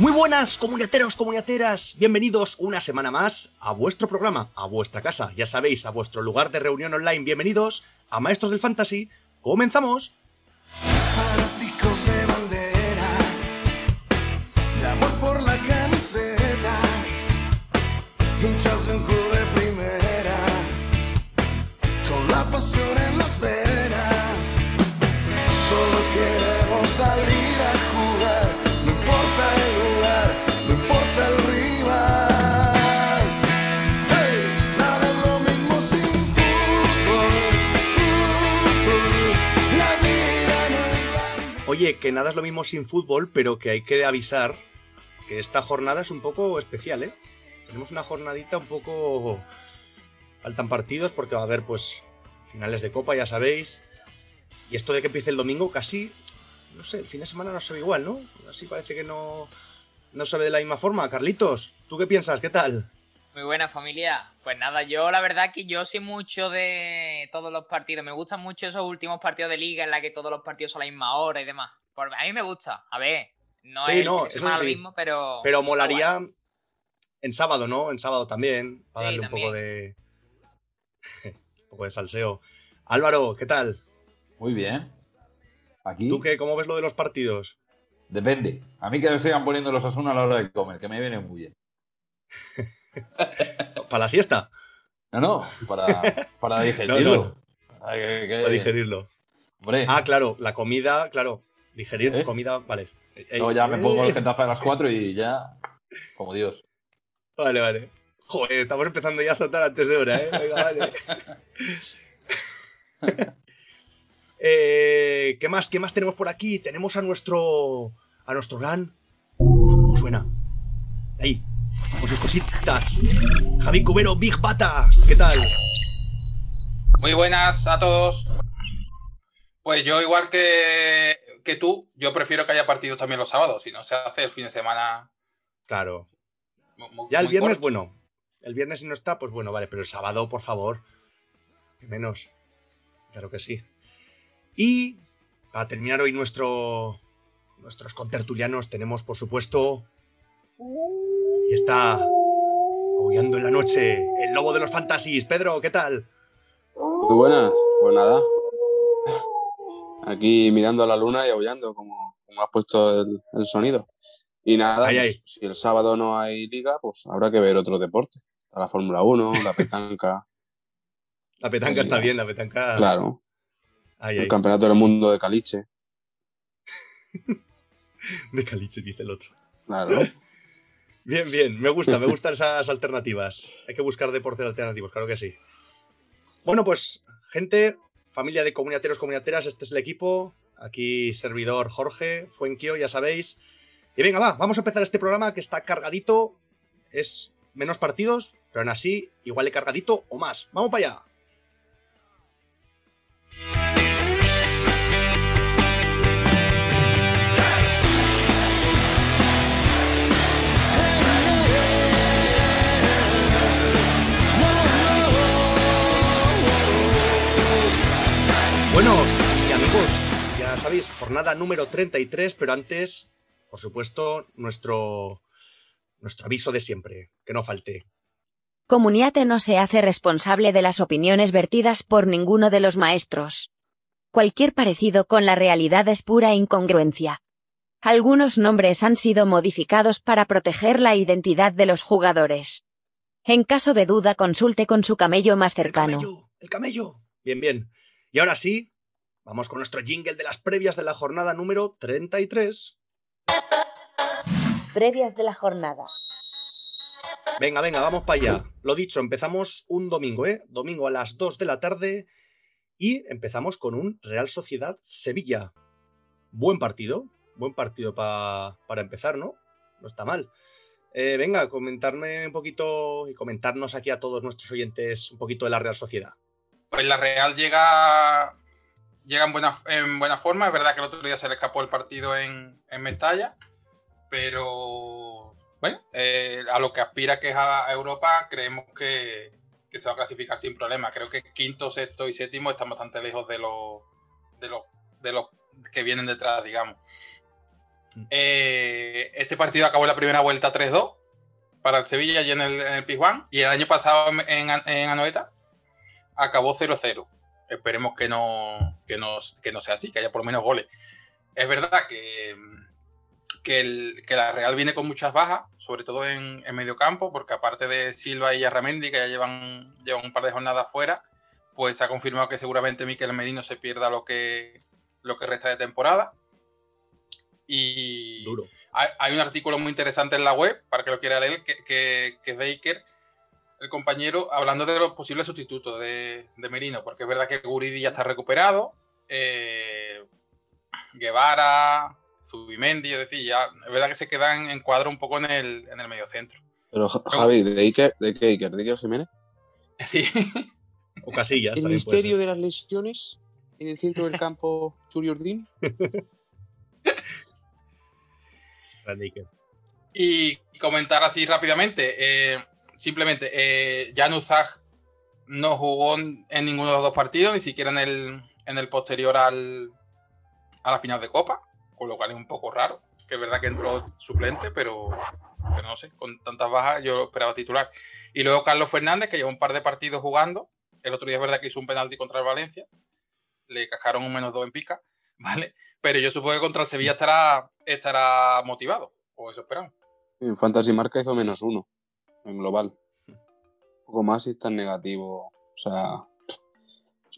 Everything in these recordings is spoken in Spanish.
Muy buenas, comuniateros, comuniateras. Bienvenidos una semana más a vuestro programa, a vuestra casa, ya sabéis, a vuestro lugar de reunión online. Bienvenidos a Maestros del Fantasy. ¡Comenzamos! Oye, que nada es lo mismo sin fútbol, pero que hay que avisar que esta jornada es un poco especial, ¿eh? Tenemos una jornadita un poco... Faltan partidos porque va a haber, pues, finales de Copa, ya sabéis. Y esto de que empiece el domingo casi... No sé, el fin de semana no se ve igual, ¿no? Así parece que no... No se ve de la misma forma. Carlitos, ¿tú qué piensas? ¿Qué tal? Muy buena familia. Pues nada, yo la verdad que yo soy mucho de todos los partidos. Me gustan mucho esos últimos partidos de liga en la que todos los partidos son a la misma hora y demás. Por- a mí me gusta. A ver, no Sí, es no, eso sí. lo mismo, pero. Pero molaría bueno. en sábado, ¿no? En sábado también, para Sí, darle un poco de... un poco de salseo. Álvaro, ¿qué tal? Muy bien. Aquí ¿Tú qué? ¿Cómo ves lo de los partidos? depende. A mí que me sigan poniendo los Asuna a la hora de comer, que me viene muy bien. ¿Para la siesta? No, no, para, para digerirlo. Ay, que- que- Para digerirlo. Hombre, Ah, claro, la comida, claro. Digerir ¿Eh? comida, vale. Eh, eh, luego ya me pongo eh, el getafe a las 4 y ya. Como Dios. Vale, vale. Joder, estamos empezando ya a saltar antes de hora, ¿eh? Venga, vale. Eh, ¿Qué más? ¿Qué más tenemos por aquí? Tenemos a nuestro. a nuestro gran. ¿Cómo suena? Ahí. Con sus cositas. Javi Cubero, Big Bata. ¿Qué tal? Muy buenas a todos. Pues yo, igual que, que tú, yo prefiero que haya partidos también los sábados, si no se hace el fin de semana. Claro. Ya el viernes, corto. bueno. El viernes si no está, pues bueno, vale. Pero el sábado, por favor. Menos. Claro que sí. Y para terminar hoy nuestro, nuestros contertulianos tenemos, por supuesto, y está aullando en la noche el lobo de los fantasies. Pedro, ¿qué tal? Muy buenas, pues nada. Aquí mirando a la luna y aullando, como, como has puesto el, el sonido. Y nada, pues, si el sábado no hay liga, pues habrá que ver otro deporte. Está la Fórmula 1, la petanca, La petanca está bien, la petanca. claro, el. Campeonato del Mundo de Caliche, De caliche, dice el otro. claro. Bien, bien, me gusta, me gustan esas alternativas. Hay que buscar deportes alternativos, claro que sí. Bueno, pues, gente, familia de comuniateros, comuniateras, este es el equipo. Aquí, servidor Jorge, Fuenquio, ya sabéis. Y venga, va, vamos a empezar este programa que está cargadito. Es menos partidos, pero aún así, igual de cargadito o más. ¡Vamos para allá! Sabéis, jornada número 33, pero antes, por supuesto, nuestro, nuestro aviso de siempre, que no falte. Comuniate no se hace responsable de las opiniones vertidas por ninguno de los maestros. Cualquier parecido con la realidad es pura incongruencia. Algunos nombres han sido modificados para proteger la identidad de los jugadores. En caso de duda consulte con su camello más ¡El cercano. camello! ¡El camello! Bien, bien. Y ahora sí, vamos con nuestro jingle de las previas de la jornada número 33. Previas de la jornada. Venga, venga, vamos para allá. Lo dicho, empezamos un domingo, ¿eh? Domingo a las 2 de la tarde y empezamos con un Real Sociedad Sevilla. Buen partido, buen partido pa- para empezar, ¿no? No está mal. Eh, venga, comentarme un poquito y comentarnos aquí a todos nuestros oyentes un poquito de la Real Sociedad. Pues la Real llega, llega en, buena, en buena forma. Es verdad que el otro día se le escapó el partido en, en Mestalla, pero bueno, eh, a lo que aspira que es a Europa, creemos que, que se va a clasificar sin problema. Creo que quinto, sexto y séptimo están bastante lejos de los de los de los que vienen detrás, digamos. Eh, este partido acabó en la primera vuelta 3-2 para el Sevilla y en el, en el Pizjuán. Y el año pasado en, en, en Anoeta acabó 0-0. Esperemos que no, que, no, que no sea así, que haya por lo menos goles. Es verdad que, que, el- que la Real viene con muchas bajas, sobre todo en, en medio campo, porque aparte de Silva y Arramendi, que ya llevan, llevan un par de jornadas fuera, pues se ha confirmado que seguramente Miquel Merino se pierda lo que, lo que resta de temporada. Y Duro. hay, hay un artículo muy interesante en la web, para que lo quiera leer, que, que, que es de Iker, el compañero, hablando de los posibles sustitutos de, de Merino, porque es verdad que Guridi ya está recuperado, eh, Guevara, Zubimendi, es decir, ya es verdad que se quedan en cuadro un poco en el, en el mediocentro. Pero Ja- Javi, ¿de Iker, de qué Iker? ¿De Iker Jiménez? Sí. O Casillas. El misterio de las lesiones en el centro del campo, Churi Ordín. Grande Iker. Y comentar así rápidamente, eh, simplemente, eh, Jan Uzaj no jugó en ninguno de los dos partidos, ni siquiera en el, en el posterior al, a la final de Copa, con lo cual es un poco raro, que es verdad que entró suplente, pero, pero no sé, con tantas bajas yo lo esperaba titular. Y luego Carlos Fernández, que lleva un par de partidos jugando, el otro día es verdad que hizo un penalti contra el Valencia, le cascaron un menos dos en pica, ¿vale? Pero yo supongo que contra el Sevilla estará, estará motivado, o eso esperamos. En Fantasy Marca hizo menos uno en global. Un poco más y está en negativo. O sea,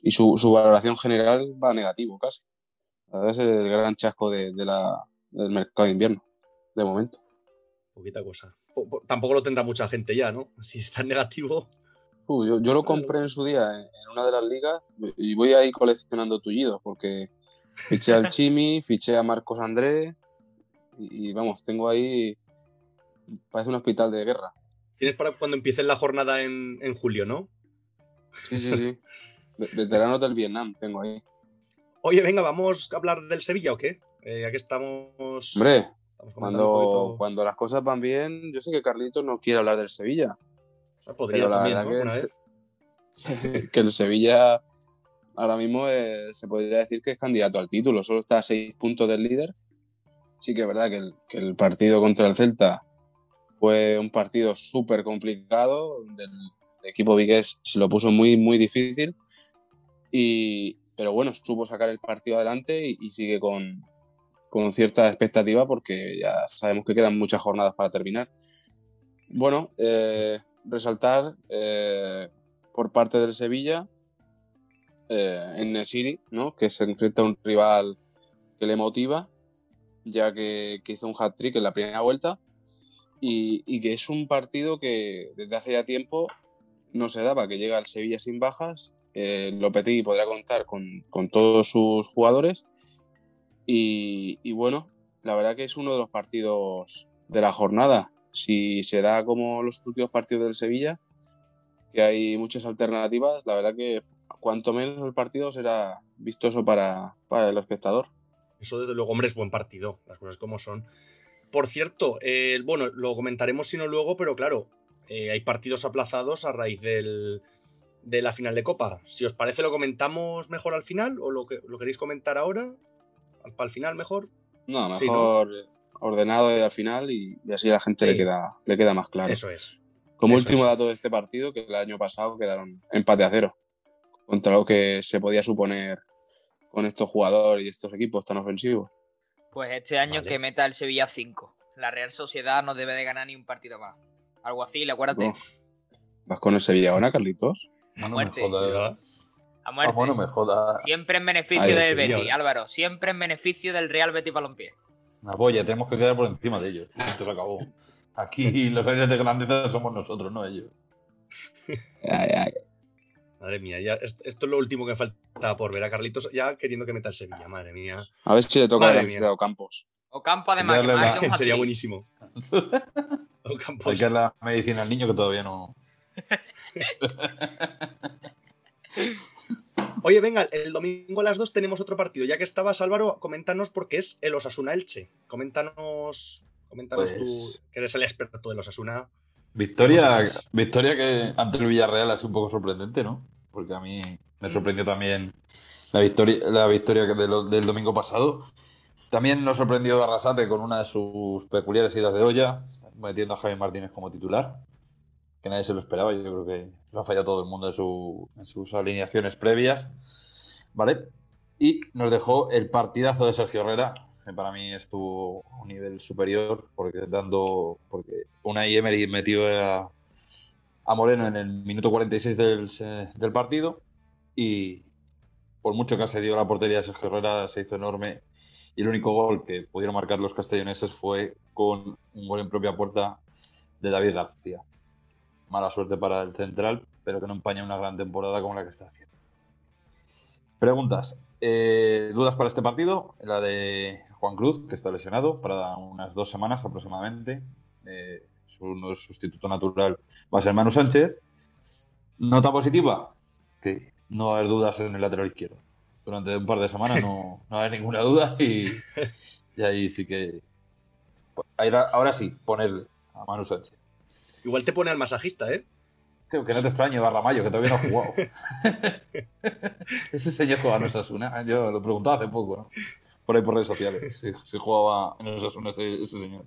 y su, su valoración general va a negativo casi. Es el gran chasco de, de la, del mercado de invierno, de momento. Poquita cosa. Po- po- Tampoco lo tendrá mucha gente ya, ¿no? Si está en negativo. Uh, yo, yo lo compré en su día en, una de las ligas y voy ahí coleccionando tullidos porque fiché al Chimi, fiché a Marcos André y, y vamos, tengo ahí. Parece un hospital de guerra. Tienes para cuando empiece la jornada en, en julio, ¿no? Sí, sí, sí. Ve- Veteranos del Vietnam tengo ahí. Oye, venga, ¿vamos a hablar del Sevilla o qué? Eh, aquí estamos. Hombre, estamos cuando, cuando las cosas van bien, yo sé que Carlitos no quiere hablar del Sevilla, Ah, Podría pero la también, verdad ¿no? que, el, que Sevilla ahora mismo eh, se podría decir que es candidato al título, solo está a seis puntos del líder. Sí que es verdad que el, que el partido contra el Celta fue un partido súper complicado, el, equipo vigués se lo puso muy, muy difícil, y, pero bueno, supo sacar el partido adelante y, y sigue con, con cierta expectativa porque ya sabemos que quedan muchas jornadas para terminar. Bueno, eh, resaltar eh, por parte del Sevilla eh, en Nesiri, ¿no? que se enfrenta a un rival que le motiva, ya que, que hizo un hat-trick en la primera vuelta y, que es un partido que desde hace ya tiempo no se daba, que llega al Sevilla sin bajas. Eh, Lopetegui podrá contar con, todos sus jugadores y, y bueno, la verdad que es uno de los partidos de la jornada. Si se da como los últimos partidos del Sevilla, que hay muchas alternativas, la verdad que cuanto menos el partido será vistoso para, para el espectador. Eso desde luego, hombre, es buen partido, las cosas como son. Por cierto, eh, bueno, lo comentaremos si no luego, pero claro, eh, hay partidos aplazados a raíz del, de la final de Copa. Si os parece, lo comentamos mejor al final o lo, que, lo queréis comentar ahora, para el final mejor. No, Sí, ¿no? mejor ordenado y al final y, y así a la gente Sí. le, queda, le queda más claro. Eso es. Como eso último es. dato de este partido, que el año pasado quedaron empate a cero, contra lo que se podía suponer con estos jugadores y estos equipos tan ofensivos. Pues este año Vale. que meta el Sevilla 5. La Real Sociedad no debe de ganar ni un partido más. Algo así, acuérdate. ¿Vas con el Sevilla ahora, Carlitos? A No me muerte. jodas. A Ah, muerte. bueno, me joda. Siempre en beneficio Ahí del Betis. Álvaro. Siempre en beneficio del Real Betis Balompié. Una polla, tenemos que quedar por encima de ellos. Esto se acabó. Aquí los aires de grandeza somos nosotros, no ellos. Ay, ay. Madre mía, ya, est- esto es lo último que me falta por ver a Carlitos ya queriendo que meta el Sevilla, madre mía. A ver si le toca Madre la mía. visita a Campos. Ocampo, además, que la- de Sería buenísimo. Ocampos. Hay que la medicina al niño que todavía no. Oye, venga, el domingo a las 2 tenemos otro partido. Ya que estabas, Álvaro, coméntanos porque es el Osasuna Elche. Coméntanos, coméntanos Pues- tú, que eres el experto del Osasuna. Victoria, victoria que ante el Villarreal ha sido un poco sorprendente, ¿no? Porque a mí me sorprendió también la victoria, la victoria del domingo pasado. También nos sorprendió Arrasate con una de sus peculiares idas de olla, metiendo a Javi Martínez como titular, que nadie se lo esperaba. Yo creo que lo ha fallado todo el mundo en, su- en sus alineaciones previas. ¿Vale? Y nos dejó el partidazo de Sergio Herrera, que para mí estuvo a un nivel superior, porque dando. Porque una Emery metió a, a Moreno en el minuto 46 del, se- del partido. Y por mucho que dio la portería de Sergio Herrera, se hizo enorme. Y el único gol que pudieron marcar los castelloneses fue con un gol en propia puerta de David García. Mala suerte para el central, pero que no empaña una gran temporada como la que está haciendo. Preguntas. Eh, ¿Dudas para este partido? La de Juan Cruz, que está lesionado para unas dos semanas aproximadamente. Eh, su sustituto natural va a ser Manu Sánchez. Nota positiva, que no va a haber dudas en el lateral izquierdo. Durante un par de semanas no, no va a haber ninguna duda y, y ahí sí que... Ahora, ahora sí, poner a Manu Sánchez. Igual te pone al masajista, ¿eh? Tío, que no te extraño, Barramayo, que todavía no ha jugado. Ese señor juega en Osasuna. Yo lo preguntaba hace poco, ¿no? Por ahí por redes sociales. Si, si jugaba en Osasuna ese, ese señor.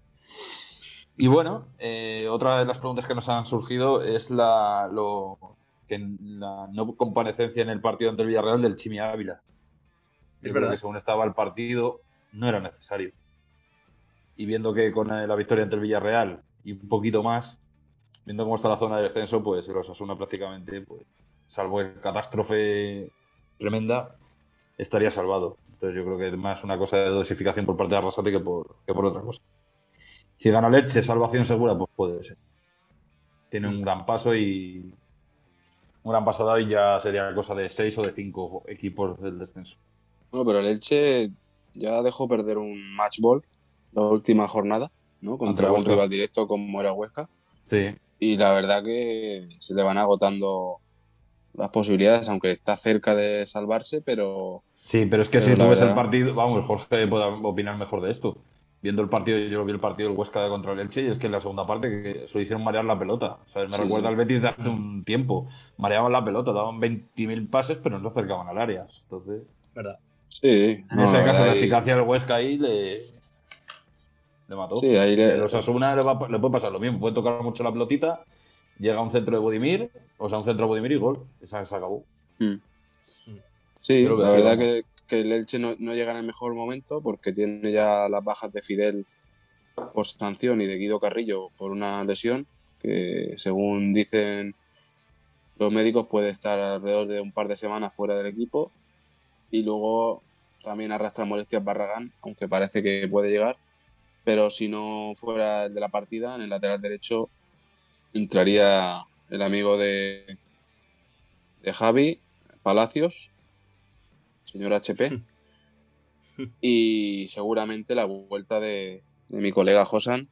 Y bueno, eh, otra de las preguntas que nos han surgido es la, lo, que la no comparecencia en el partido ante el Villarreal del Chimi Ávila. Es verdad. que según estaba el partido, no era necesario. Y viendo que con eh, la victoria ante el Villarreal y un poquito más, viendo cómo está la zona de descenso, pues el Osasuna prácticamente, pues, salvo que catástrofe tremenda, estaría salvado. Entonces yo creo que es más una cosa de dosificación por parte de Arrasate que por, que por otra cosa. Si gana Leche, salvación segura, pues puede ser. Tiene un gran paso y un gran paso dado y ya sería cosa de seis o de cinco equipos del descenso. Bueno, pero el Elche ya dejó perder un match ball la última jornada, ¿no? Contra un rival directo como era Huesca. Sí, Y la verdad que se le van agotando las posibilidades, aunque está cerca de salvarse, pero Sí, pero es que Pero si tú ves el verdad- partido, vamos, Jorge puede opinar mejor de esto. Viendo el partido, yo lo vi el partido del Huesca contra el Elche y es que en la segunda parte que se lo hicieron marear la pelota. ¿sabes? Me Sí, recuerda sí. al Betis de hace un tiempo. Mareaban la pelota, daban 20.000 pases, pero no se acercaban al área. Entonces, ¿Verdad? sí. en no, ese caso, la eficacia del Huesca ahí le, le mató. Sí, ahí le- Los Asuna le, va- le puede pasar lo mismo. Puede tocar mucho la pelotita, llega a un centro de Budimir, o sea, un centro de Budimir y gol. Esa se acabó. Mm. Sí, lo veo la verdad que, que el Elche no, no llega en el mejor momento porque tiene ya las bajas de Fidel por sanción y de Guido Carrillo por una lesión que según dicen los médicos puede estar alrededor de un par de semanas fuera del equipo. Y luego también arrastra molestias Barragán, aunque parece que puede llegar, pero si no fuera el de la partida, en el lateral derecho entraría el amigo de, de Javi, Palacios, señor HP, y seguramente la vuelta de, de mi colega Josan,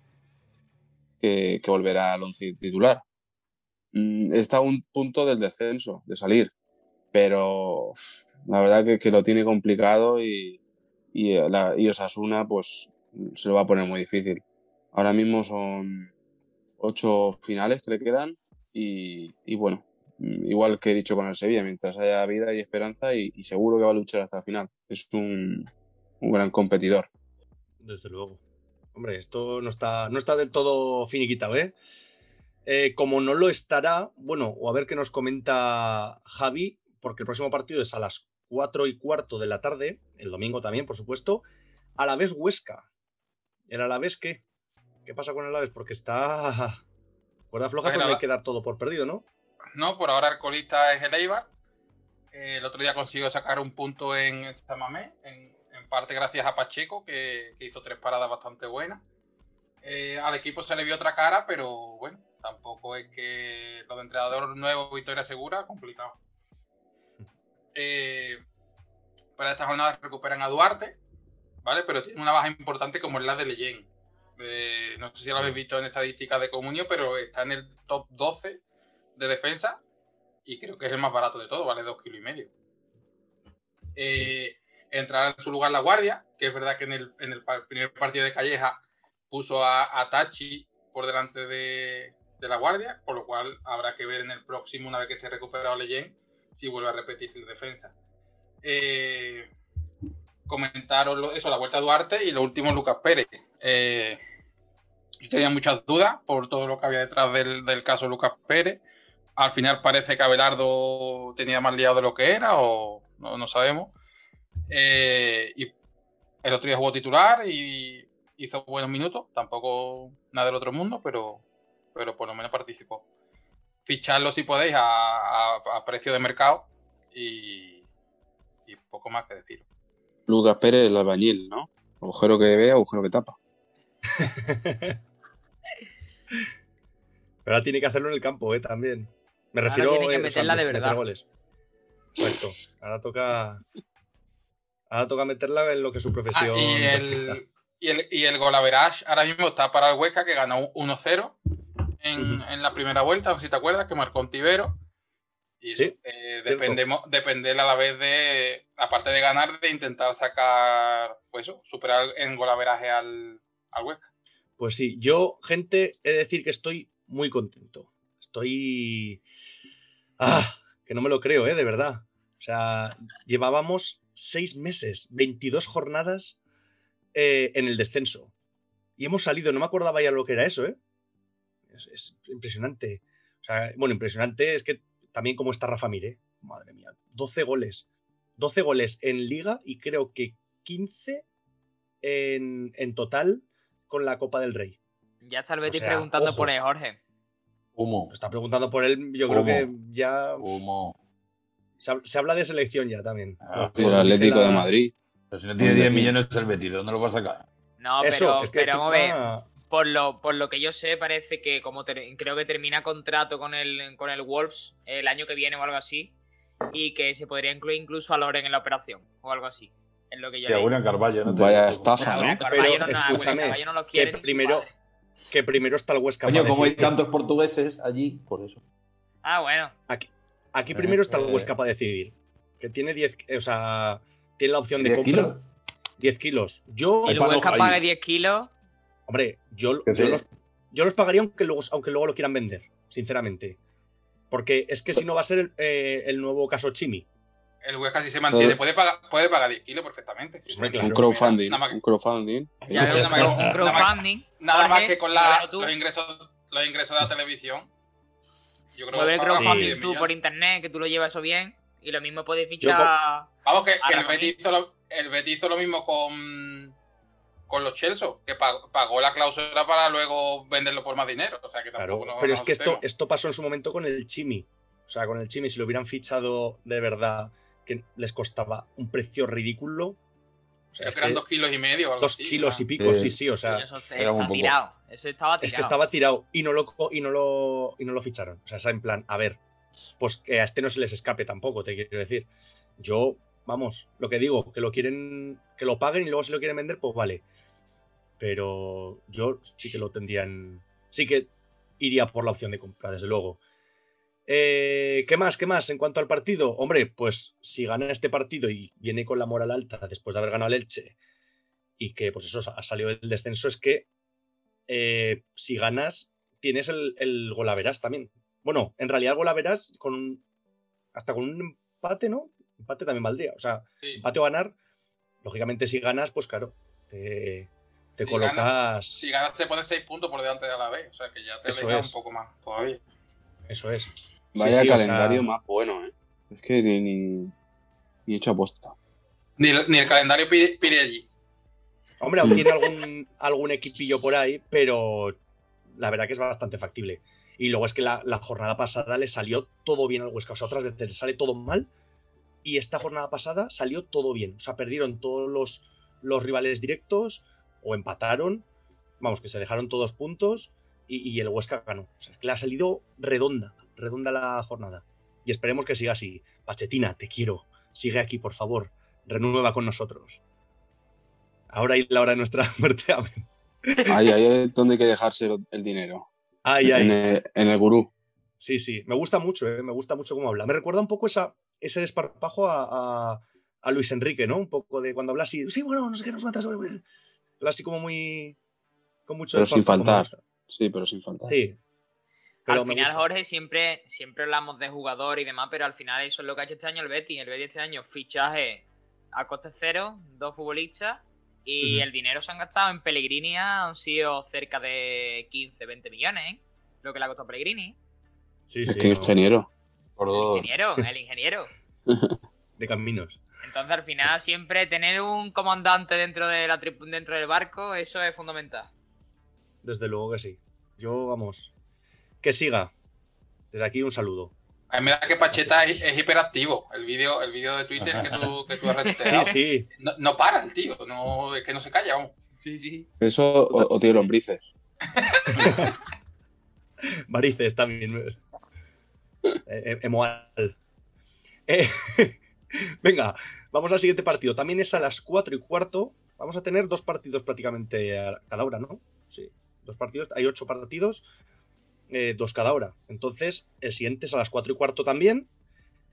que, que volverá al once titular. Mm, Está a un punto del descenso, de salir, pero la verdad que, que lo tiene complicado y, y, la, y Osasuna pues se lo va a poner muy difícil. Ahora mismo son ocho finales que le quedan y, y bueno, igual que he dicho con el Sevilla, mientras haya vida y esperanza y, y seguro que va a luchar hasta el final. Es un, un gran competidor. Desde luego. Hombre, esto no está, no está del todo finiquitado, ¿eh? Eh, Como no lo estará, bueno, o a ver qué nos comenta Javi, porque el próximo partido es a las 4 y cuarto de la tarde, el domingo también, por supuesto, a la vez Huesca. ¿El Alavés qué? ¿Qué pasa con el Alavés? Porque está cuerda floja, pero no hay que dar todo por perdido, ¿no? No, por ahora el colista es el Eibar. Eh, el otro día consiguió sacar un punto en Samamé, en, en parte gracias a Pacheco, que, que hizo tres paradas bastante buenas. Eh, al equipo se le vio otra cara, pero bueno, tampoco es que lo de entrenador nuevo, victoria segura, complicado. Eh, para esta jornada recuperan a Duarte, ¿vale? Pero tiene una baja importante como es la de Leyen. Eh, no sé si lo habéis visto en estadísticas de Comunio, pero está en el top 12 de defensa y creo que es el más barato de todo, vale 2 kilos y medio. Eh, entrará en su lugar la Guardia, que es verdad que en el, en el primer partido de Calleja puso a, a Tachi por delante de, de la Guardia, con lo cual habrá que ver en el próximo, una vez que esté recuperado Leyen, si vuelve a repetir la defensa. Eh, comentaron lo- eso, la vuelta a Duarte y lo último Lucas Pérez. Eh, yo tenía muchas dudas por todo lo que había detrás del, del caso Lucas Pérez. Al final parece que Abelardo tenía más liado de lo que era, o no, no sabemos. Eh, y el otro día jugó titular y hizo buenos minutos. Tampoco nada del otro mundo, pero, pero por lo menos participó. Ficharlo si podéis a, a- a precio de mercado y, y poco más que decir. Lucas Pérez, el albañil, ¿no? Agujero que ve, agujero que tapa. Pero ahora tiene que hacerlo en el campo, ¿eh? También. Me Ahora refiero tiene que eh, o sea, meterla de meter verdad. goles. Ahora toca. Ahora toca meterla en lo que es su Ah, profesión. y, el, y, el, y el golaverage ahora mismo está para el Huesca, que ganó 1-0 en, la primera vuelta, si te acuerdas, que marcó Ontivero. Y eso, Sí, eh, dependemos, depende a la vez de, aparte de ganar, de intentar sacar, pues eso, superar en golaveraje al, al Huesca. Pues sí, yo, gente, he de decir que estoy muy contento. Estoy. Ah, que no me lo creo, ¿eh? De verdad. O sea, llevábamos seis meses, 22 jornadas eh, en el descenso. Y hemos salido, no me acordaba ya lo que era eso, ¿eh? Es, es impresionante. O sea, bueno, impresionante es que también como está Rafa Mire. Madre mía, 12 goles. 12 goles en liga y creo que 15 en, en total con la Copa del Rey. Ya está el Betis sea, preguntando ojo. por Jorge. Humo. Lo está preguntando por él, yo creo que ya Humo. se, hab- se habla de selección ya también. Ah, Y el Atlético de Madrid. Pero si no tiene 10 millones el Betis, ¿de dónde lo va a sacar? No, Eso, pero, es que pero vamos a ver. encima- Por lo, por lo que yo sé, parece que como ter- creo que termina contrato con el, con el Wolves el año que viene o algo así. Y que se podría incluir incluso a Loren en la operación o algo así. Es lo que yo Y a. William. No te Vaya estafa, ¿no? Pero no, no, escúchame, no quiere ni su primero-. Que primero está el Huesca. Coño, como hay tantos portugueses allí, por eso. Ah, bueno. Aquí primero está el Eh, Huesca para decidir. Que tiene 10, o sea, tiene la opción de 10 compra. kilos. 10 kilos. Yo, Si el Huesca paga 10 kilos, hombre, yo, yo los, yo los pagaría aunque luego, aunque luego lo quieran vender, sinceramente. Porque es que si no va a ser el, eh, el nuevo caso Chimi. El Huesca si se mantiene, puede pagar, puede pagar 10 kilos perfectamente. claro. Un crowdfunding. Nada más, Un crowdfunding. ya Nada más- un nada más- crowdfunding. nada más que con la- los, ingresos, los ingresos de la televisión. Yo creo que crowdfunding 10 tú por internet, que tú lo llevas eso bien. Y lo mismo puedes Yo fichar. Vamos, que, el, Betis hizo lo, el Betis hizo lo mismo con, con los Chelsea, que pagó, pagó la cláusula para luego venderlo por más dinero. O sea que Claro, pero es que esto, esto pasó en su momento con el Chimi. O sea, con el Chimi, si lo hubieran fichado de verdad, que les costaba un precio ridículo. O sea, Creo es que eran dos kilos y medio. o algo dos así, kilos y pico, Sí. sí, sí. O sea, eso está, era un poco- tirado. Eso estaba tirado. es que estaba tirado y no lo y no lo y no lo ficharon. O sea, es en plan, a ver, pues que a este no se les escape tampoco, te quiero decir. Yo, vamos, lo que digo, que lo quieren, que lo paguen y luego si lo quieren vender, pues vale. Pero yo sí que lo tendrían, sí que iría por la opción de compra, desde luego. Eh, ¿Qué más? ¿Qué más? En cuanto al partido, hombre, pues si gana este partido y viene con la moral alta después de haber ganado el Elche y que pues eso ha salido del descenso, es que eh, si ganas tienes el, el golaveras también. Bueno, en realidad golaveras con hasta con un empate, ¿no? Empate también valdría. O sea, Sí. empate o ganar, lógicamente si ganas, pues claro, te, te Si colocas... ganas- Si ganas, te pones 6 puntos por delante de la B. O sea que ya te aleja un poco más todavía. Eso es. Vaya sí, calendario sea- más bueno, ¿eh? Es que ni, ni, ni hecho aposta. Ni el, ni el calendario Pire- Pirelli. Hombre, aún tiene algún, algún equipillo por ahí, pero la verdad que es bastante factible. Y luego es que la, la jornada pasada le salió todo bien al Huesca. O sea, otras veces le sale todo mal. Y esta jornada pasada salió todo bien. O sea, perdieron todos los, los rivales directos o empataron. Vamos, que se dejaron todos puntos y, y el Huesca ganó. O sea, es que le ha salido redonda, redonda la jornada. Y esperemos que siga así. Pachetina, te quiero. Sigue aquí, por favor. Renueva con nosotros. Ahora y la hora de nuestra muerte. Amén. Ahí, ahí es donde hay que dejarse el dinero. Ay, En ay. el, en el gurú. Sí, sí. Me gusta mucho, ¿eh? me gusta mucho cómo habla. Me recuerda un poco esa, ese desparpajo a, a- a Luis Enrique, ¿no? Un poco de cuando habla así. Sí, bueno, no sé qué nos matas. Habla así como muy. Con mucho Pero sin faltar. Sí, pero sin faltar. Sí. Pero al final. Jorge, siempre, siempre hablamos de jugador y demás, pero al final eso es lo que ha hecho este año el Betis. El Betis este año fichaje a coste cero, dos futbolistas. Y el dinero se han gastado en Pellegrini han sido cerca de 15, 20 millones, ¿eh? Lo que le ha costado Pellegrini. Sí, Es sí, que no, ingeniero. Por El dos. ingeniero, el ingeniero. de caminos. Entonces, al final, siempre tener un comandante dentro, de la dentro del barco, eso es fundamental. Desde luego que sí. Yo, vamos. Que siga. Desde aquí un saludo. A mí me da que Pacheta es, es hiperactivo. El vídeo el de Twitter que tú, que tú has retuiteado. Sí, sí. No, no para el tío, no, es que no se calla aún. Sí, sí. Eso o, o tío lombrices. Varices también. Eh, eh, Emoal. Eh, venga, vamos al siguiente partido. También es a las 4 y cuarto. Vamos a tener dos partidos prácticamente a cada hora, ¿no? Sí, dos partidos. Hay ocho partidos, eh, dos cada hora. Entonces, el siguiente es a las 4 y cuarto también,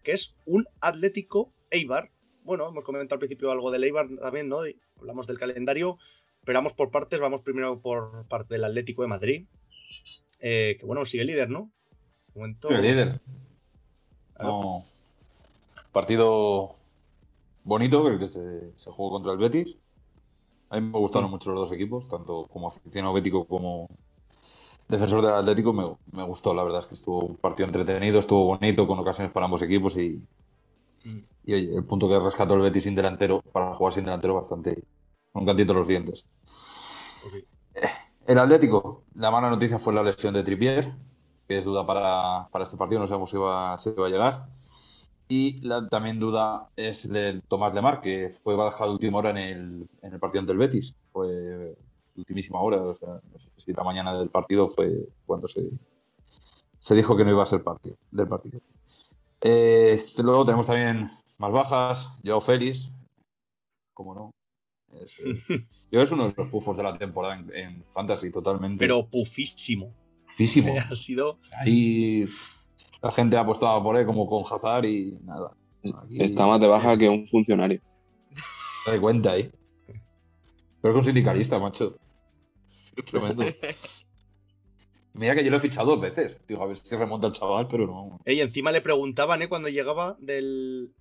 que es un Atlético Eibar. Bueno, hemos comentado al principio algo del Eibar también, ¿no? Hablamos del calendario, pero vamos por partes. Vamos primero por parte del Atlético de Madrid. Eh, que bueno, sigue líder, ¿no? Momento... El líder. No. Partido bonito, el que se, se jugó contra el Betis. A mí me gustaron Mm. mucho los dos equipos, tanto como aficionado bético como defensor del Atlético. Me, me gustó, la verdad es que estuvo un partido entretenido, estuvo bonito, con ocasiones para ambos equipos y, y oye, el punto que rescató el Betis sin delantero, para jugar sin delantero, bastante con un cantito en los dientes. El Atlético, la mala noticia fue la lesión de Trippier, que es duda para, para este partido, no sabemos si va, si va a llegar. Y la también duda es el Tomás Lemar, que fue bajado de última hora en el, en el partido ante el Betis. Fue ultimísima hora, o sea, no sé si la mañana del partido fue cuando se, se dijo que no iba a ser partido, del partido. Eh, luego tenemos también más bajas, Joao Félix, como no. Es, eh, yo es uno de los pufos de la temporada en, en Fantasy, totalmente. Pero pufísimo. Físimo. Ha sido. Ahí la gente ha apostado por él como con Hazard y nada. Aquí Está más de baja que un funcionario. te das cuenta ahí. Pero es un sindicalista, macho. Es tremendo. Mira que yo lo he fichado dos veces. Digo, a ver si remonta el chaval, pero no. Y encima le preguntaban, ¿eh? Cuando llegaba del,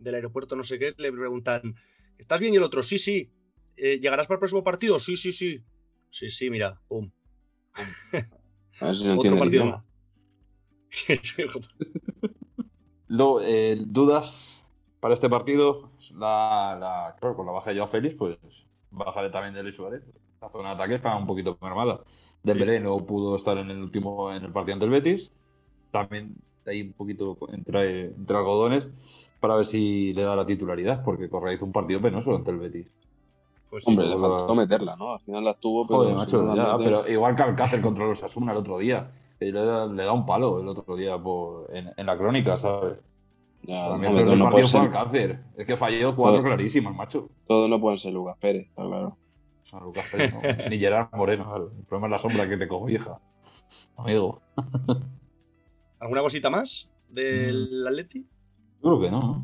del aeropuerto, no sé qué, le preguntan, ¿estás bien? Y el otro, sí, sí. Eh, ¿Llegarás para el próximo partido? Sí, sí, sí. Sí, sí, mira, pum. A ver si no Otro partido más. Luego, eh, dudas para este partido. La, la- claro, con la baja de Joao Félix, pues bajaré también de Luis Suárez. La zona de ataque está un poquito mermada. Dembélé no pudo estar en el último en el partido ante el Betis. También ahí un poquito entre, entre algodones para ver si le da la titularidad, porque Correa hizo un partido penoso ante el Betis. Pues sí. Hombre, le faltó meterla, ¿no? Al final las tuvo, pero. Joder, si macho, no las ya, mete- pero igual que Alcácer contra los Asuna el otro día. Le, da- le da un palo el otro día por- en, en la crónica, ¿sabes? Ya, mí hombre, el todo no partido puede fue Alcácer. Es que falló cuatro Todo- clarísimas, macho. todos no pueden ser Lucas Pérez, está claro. No, Lucas Pérez, no. Ni Gerard Moreno. claro. El problema es la sombra que te cojo, hija. Amigo. ¿Alguna cosita más del Atleti? Yo creo que no. ¿no?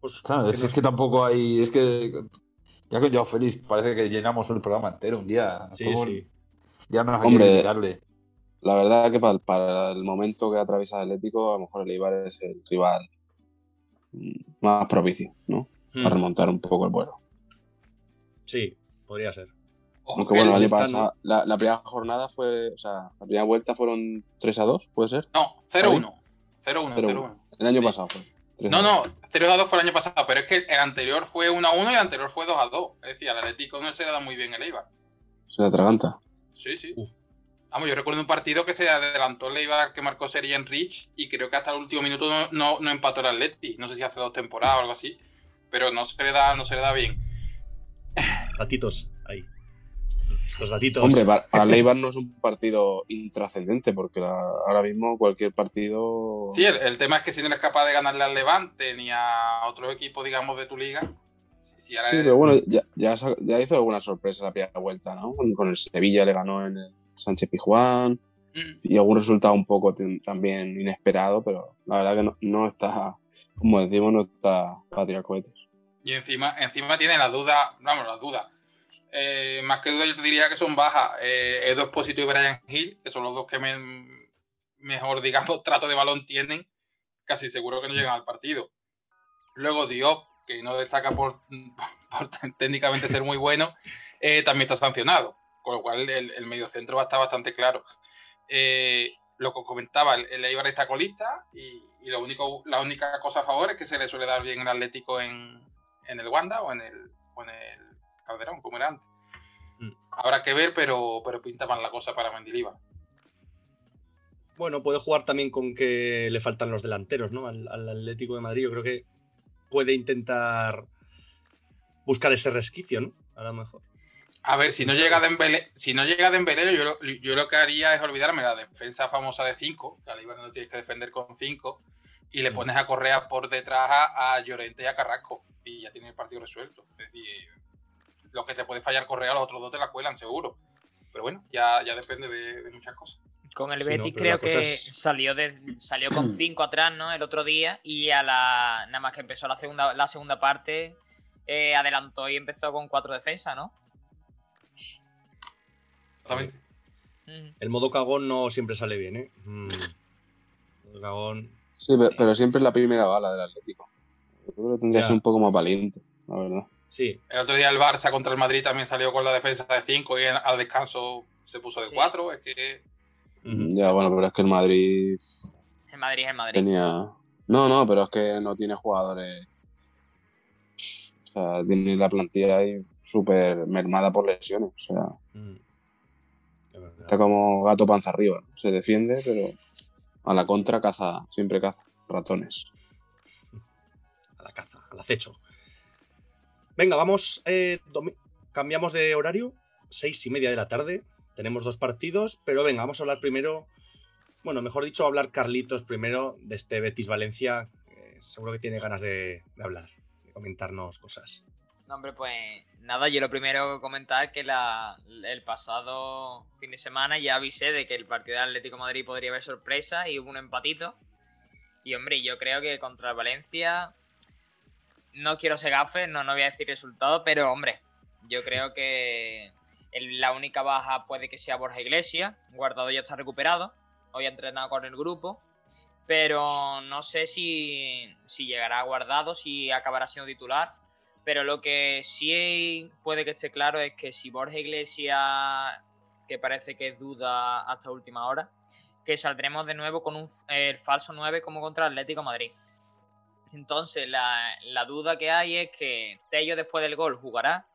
Pues, que Es que tampoco hay. Es que. Ya con Joao Félix parece que llenamos el programa entero un día. Sí. Ya nos hay Hombre, que criticarle. La verdad que para, para el momento que atraviesa el Atlético, a lo mejor el Eibar es el rival mm, más propicio, ¿no? Hmm, Para remontar un poco el vuelo. Sí, podría ser. Aunque bueno, el año están- pasado, la, la primera jornada fue, o sea, la primera vuelta fueron 3 a 2, ¿puede ser? No, 0-1. 0-1, 0-1. 0-1. El año Sí. pasado fue. 3 No, a 2. no, 0-2 fue el año pasado, pero es que el anterior fue 1-1 y el anterior fue 2-2. Es decir, al Atlético no se le da muy bien el Eibar. Se la atraganta. Sí, sí. Uf. Vamos, yo recuerdo un partido que se adelantó el Eibar que marcó serie en Rich y creo que hasta el último minuto no, no, no empató el Atleti. No sé si hace dos temporadas o algo así, pero no se le da, no se le da bien. Datitos, ahí. Los datitos. Hombre, para, para el Eibar no es un partido intrascendente, porque la- ahora mismo cualquier partido. Sí, el, el tema es que si no eres capaz de ganarle al Levante ni a otros equipos, digamos, de tu liga. Si, si ahora Sí, pero bueno, ya, ya, hizo alguna sorpresa la primera vuelta, ¿no? Con, con el Sevilla le ganó en el Sánchez Pizjuán Mm. y algún resultado un poco también inesperado, pero la verdad que no, no está, como decimos, no está para tirar cohetes. Y encima, encima tiene la duda, vamos, la duda. Eh, más que duda, yo te diría que son bajas. Eh, Edo y Brian Hill, que son los dos que me- mejor, digamos, trato de balón tienen. Casi seguro que no llegan al partido. Luego Diop que no destaca por, técnicamente ser muy bueno, eh, también está sancionado. Con lo cual el, el mediocentro estar bastante claro. Eh, lo que comentaba, el, Eibar está colista y, lo único, la única cosa a favor es que se le suele dar bien el Atlético en, en el Wanda o en el Calderón, como era antes. Mm. Habrá que ver, pero, pero pinta mal la cosa para Mendilibar. Bueno, puede jugar también con que le faltan los delanteros, ¿no? Al, al, Atlético de Madrid. Yo creo que puede intentar buscar ese resquicio, ¿no? A lo mejor. A ver, si no llega Dembélé, si no llega Dembélé, yo, lo, yo lo que haría es olvidarme la defensa famosa de 5, que al Ibar no tienes que defender con 5, y le pones a Correa por detrás a, a, Llorente y a Carrasco, y ya tiene el partido resuelto. Es decir, lo que te puede fallar Correa, los otros dos te la cuelan, seguro. Pero bueno, ya, ya depende de, de muchas cosas. Con el Betis sí, no, creo que es... salió de, salió con 5 atrás, ¿no? El otro día, y a la nada más que empezó la segunda, la segunda parte, eh, adelantó y empezó con cuatro defensas, ¿no? Exactamente. El modo cagón no siempre sale bien, ¿eh? Mm. El cagón. Sí, pero siempre es la primera bala del Atlético. Yo creo que tendría que ser un poco más valiente, la verdad. Sí. El otro día el Barça contra el Madrid también salió con la defensa de 5 y al descanso se puso de 4. Sí. Es que. Ya, bueno, pero es que el Madrid. El Madrid es el Madrid. Tenía. No, no, pero es que no tiene jugadores. O sea, tiene la plantilla ahí súper mermada por lesiones. O sea. Mm. Está como gato panza arriba. Se defiende, pero a la contra caza, siempre caza ratones. A la caza, al acecho. Venga, vamos. Eh, cambiamos de horario. Seis y media de la tarde. Tenemos dos partidos, pero venga, vamos a hablar primero. Bueno, mejor dicho, hablar Carlitos primero de este Betis Valencia. Seguro que tiene ganas de, hablar, de comentarnos cosas. No, hombre, pues nada, yo lo primero comentar que la, el pasado fin de semana ya avisé de que el partido de Atlético Madrid podría haber sorpresa y hubo un empatito. Y hombre, yo creo que contra Valencia no quiero ser gafe, no, no voy a decir resultado, pero hombre, yo creo que la única baja puede que sea Borja Iglesias. Guardado ya está recuperado, hoy ha entrenado con el grupo. Pero no sé si, si llegará guardado, si acabará siendo titular pero lo que sí puede que esté claro es que si Borja Iglesias, que parece que es duda hasta última hora, que saldremos de nuevo con un, el falso 9 como contra Atlético Madrid. Entonces, la, la, duda que hay es que Tello después del gol jugará,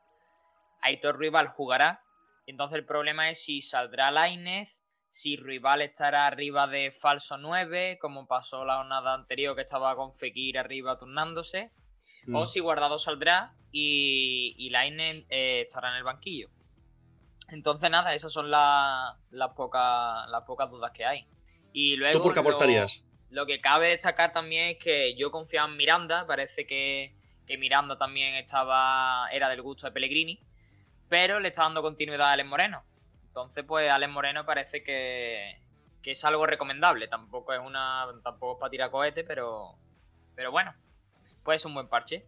Aitor Rival jugará, entonces el problema es si saldrá Lainez, si Rival estará arriba de falso 9, como pasó la jornada anterior que estaba con Fekir arriba turnándose, mm. o si Guardado saldrá y, y Lainez eh, estará en el banquillo. Entonces, nada, esas son las la poca, las pocas dudas que hay. Y luego, ¿Tú por qué apostarías? Lo, que cabe destacar también es que yo confiaba en Miranda, parece que, que Miranda también estaba era del gusto de Pellegrini, pero le está dando continuidad a Alex Moreno. Entonces, pues Alex Moreno parece que, que es algo recomendable. Tampoco es una. Tampoco es para tirar cohete, pero. Pero bueno. Pues es un buen parche.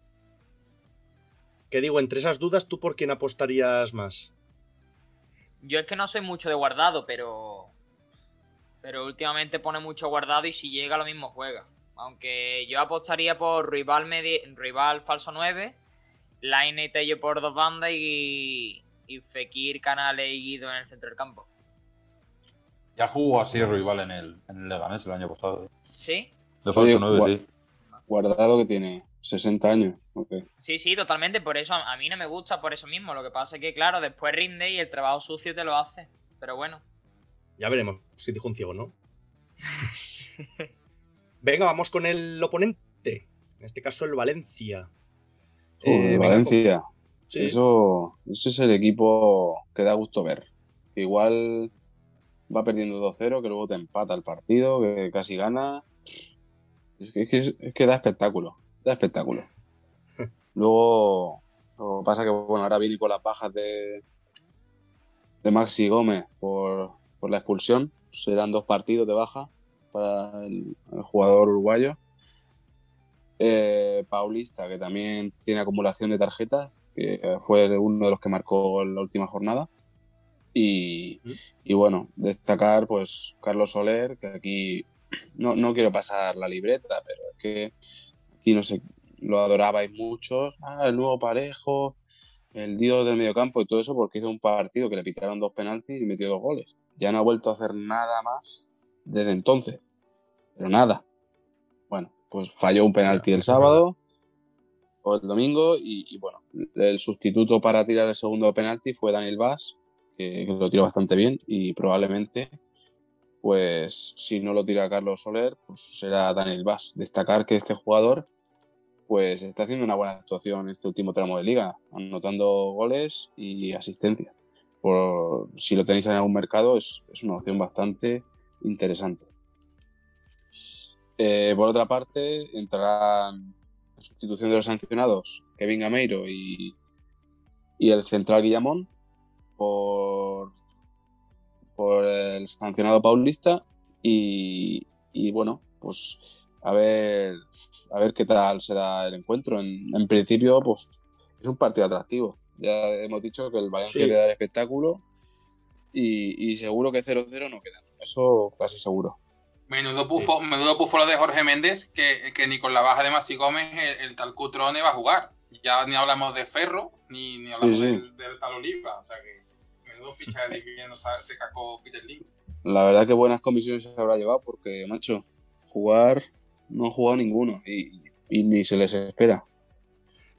¿Qué digo? Entre esas dudas, ¿tú por quién apostarías más? Yo es que no soy mucho de guardado, pero. Pero últimamente pone mucho guardado y si llega lo mismo juega. Aunque yo apostaría por rival, rival falso 9, Line y Tello por dos bandas y, y Fekir, Canales y Guido en el centro del campo. Ya jugó así rival en el, en el Leganés el año pasado. ¿Sí? De falso 9, sí. Guardado que tiene 60 años. Okay. Sí, sí, totalmente. Por eso a mí no me gusta, por eso mismo. Lo que pasa es que, claro, después rinde y el trabajo sucio te lo hace. Pero bueno. Ya veremos si dijo un ciego, ¿no? Venga, vamos con el oponente. En este caso, el Valencia. Uh, eh, Valencia. Sí. Eso, ese es el equipo que da gusto ver. Igual va perdiendo 2-0, que luego te empata el partido, que casi gana. Es que, es que, es que da espectáculo. Da espectáculo. luego, lo que pasa que bueno, ahora viene con las bajas de, de Maxi Gómez por, por la expulsión. Serán dos partidos de baja para el, el jugador uruguayo. Eh, Paulista, que también tiene acumulación de tarjetas, que fue uno de los que marcó en la última jornada. Y, y, bueno, destacar pues Carlos Soler, que aquí no, no, quiero pasar la libreta, pero es que aquí no sé, lo adorabais muchos. Ah, el nuevo parejo, el dios del mediocampo y todo eso, porque hizo un partido que le pitaron dos penaltis y metió dos goles. Ya no ha vuelto a hacer nada más desde entonces. Pero nada. Bueno, pues falló un penalti el sábado o el domingo y, y bueno, el sustituto para tirar el segundo penalti fue Daniel Vaz, que, que lo tiró bastante bien y probablemente, pues si no lo tira Carlos Soler, pues será Daniel Vaz. Destacar que este jugador pues está haciendo una buena actuación en este último tramo de liga, anotando goles y asistencia. Por, si lo tenéis en algún mercado, es, es una opción bastante interesante. Eh, por otra parte, entrarán en sustitución de los sancionados Kevin Gameiro y, y el central Guillamón por, por el sancionado paulista y, y bueno, pues a ver, a ver qué tal será el encuentro. En, en principio, pues es un partido atractivo. Ya hemos dicho que el Valencia Sí. te da el espectáculo y, y seguro que 0-0 no queda. Eso casi seguro. Menudo pufo, menudo pufo lo de Jorge Méndez, que, que ni con la baja de Masi Gómez el, el tal Cutrone va a jugar. Ya ni hablamos de Ferro, ni, ni hablamos Sí, sí. Del, del tal Oliva. O sea que menudo ficha de que no se cacó Peter Lim. La verdad que buenas comisiones se habrá llevado porque, macho, jugar no ha jugado ninguno y, y ni se les espera.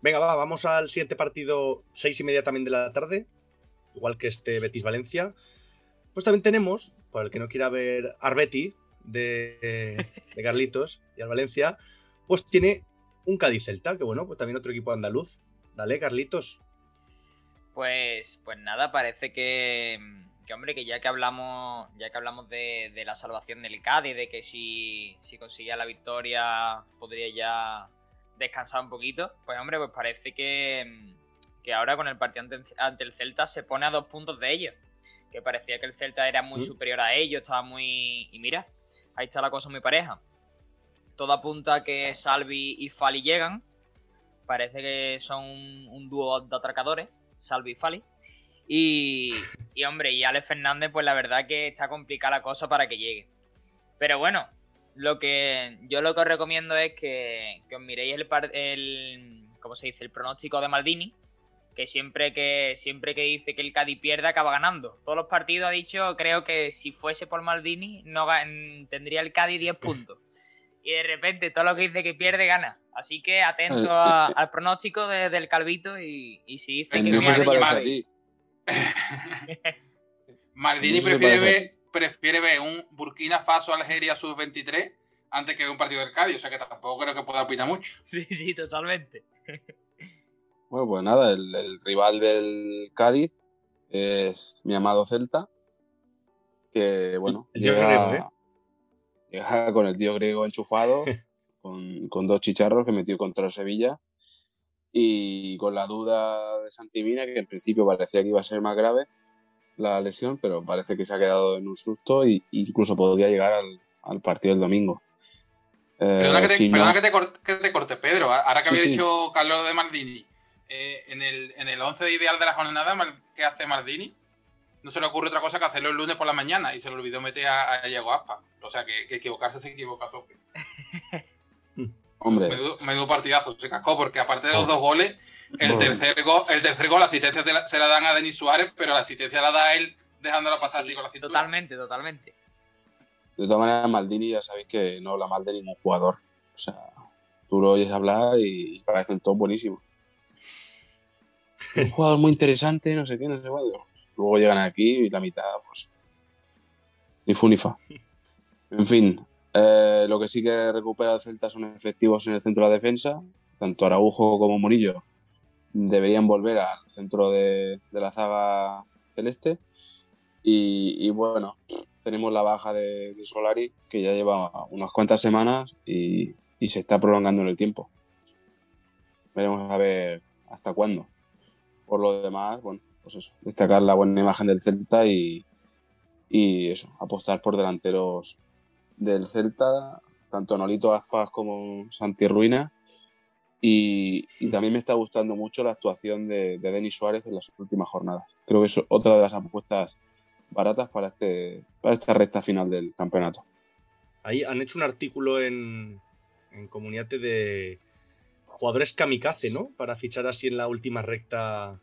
Venga, va, vamos al siguiente partido, seis y media también de la tarde, igual que este Betis Valencia. Pues también tenemos, por el que no quiera ver Arbeti de, de Carlitos y al Valencia, pues tiene un Cádiz Celta, que bueno, pues también otro equipo andaluz. Dale, Carlitos. Pues, pues nada, parece que, que, hombre, que ya que hablamos, ya que hablamos de, la salvación del Cádiz, de que si, si la victoria podría ya descansar un poquito, pues hombre, pues parece que, que ahora con el partido ante, ante el Celta se pone a dos puntos de ellos. Que parecía que el Celta era muy Mm. superior a ellos, estaba muy. Y mira, ahí está la cosa muy pareja. Todo apunta a que Salvi y Fali llegan. Parece que son un, un dúo de atracadores, Salvi y Fali. Y, y, hombre, y Alex Fernández, pues la verdad que está complicada la cosa para que llegue. Pero bueno, lo que yo lo que os recomiendo es que, que os miréis el, par- el ¿cómo se dice? el pronóstico de Maldini, que siempre que siempre que dice que el Cádiz pierde acaba ganando. Todos los partidos ha dicho, creo que si fuese por Maldini no tendría el Cádiz 10 puntos. Y de repente todo lo que dice que pierde gana. Así que atento a- al pronóstico de- del Calvito y, y si dice En que pierde, ti. Maldini prefiere ver, prefiere ver un Burkina Faso Algeria sub-23 antes que un partido del Cádiz. O sea que tampoco creo que pueda opinar mucho. Sí, sí, totalmente. Bueno, pues nada, el, el rival del Cádiz es mi amado Celta, que bueno, El tío llega, griego, ¿eh? llega con el tío griego enchufado, con, con dos chicharros que metió contra el Sevilla, y con la duda de Santimina, que en principio parecía que iba a ser más grave la lesión, pero parece que se ha quedado en un susto e incluso podría llegar al, al partido del domingo. Eh, Perdona, que te, si no- perdona que te cor- que te corte, Pedro. Ahora que Sí, había sí. dicho Carlos de Maldini, eh, en, el, en el 11 ideal de la jornada, ¿qué hace Maldini? No se le ocurre otra cosa que hacerlo el lunes por la mañana y se le olvidó meter a, a Iago Aspa. O sea que, que equivocarse se equivoca a tope. hombre, Menudo, menudo partidazo se cascó, porque aparte de los dos goles, el tercer gol, el tercer gol, la asistencia te la- se la dan a Denis Suárez, pero la asistencia la da él dejándola pasar así con la cintura. Totalmente, totalmente. De todas maneras, Maldini ya sabéis que no habla mal de ningún jugador. O sea, tú lo oyes hablar y parecen todos buenísimos. Un jugador muy interesante, no sé qué, no sé cuándo. Luego llegan aquí y la mitad, pues. Ni fu ni fa. En fin, eh, lo que sí que recupera el Celta son efectivos en el centro de la defensa. Tanto Araujo como Murillo deberían volver al centro de, la zaga celeste. Y, bueno, tenemos la baja de, de Solari, que ya lleva unas cuantas semanas y, se está prolongando en el tiempo. Veremos a ver hasta cuándo. Por lo demás, bueno, pues eso, destacar la buena imagen del Celta y, y eso, apostar por delanteros del Celta, tanto Nolito Aspas como Santi Ruina. Y, y también me está gustando mucho la actuación de, de Denis Suárez en las últimas jornadas. Creo que es otra de las apuestas baratas para, este, para esta recta final del campeonato. Ahí han hecho un artículo en, en Comuniate de, jugadores kamikaze, ¿no? Para fichar así en la última recta.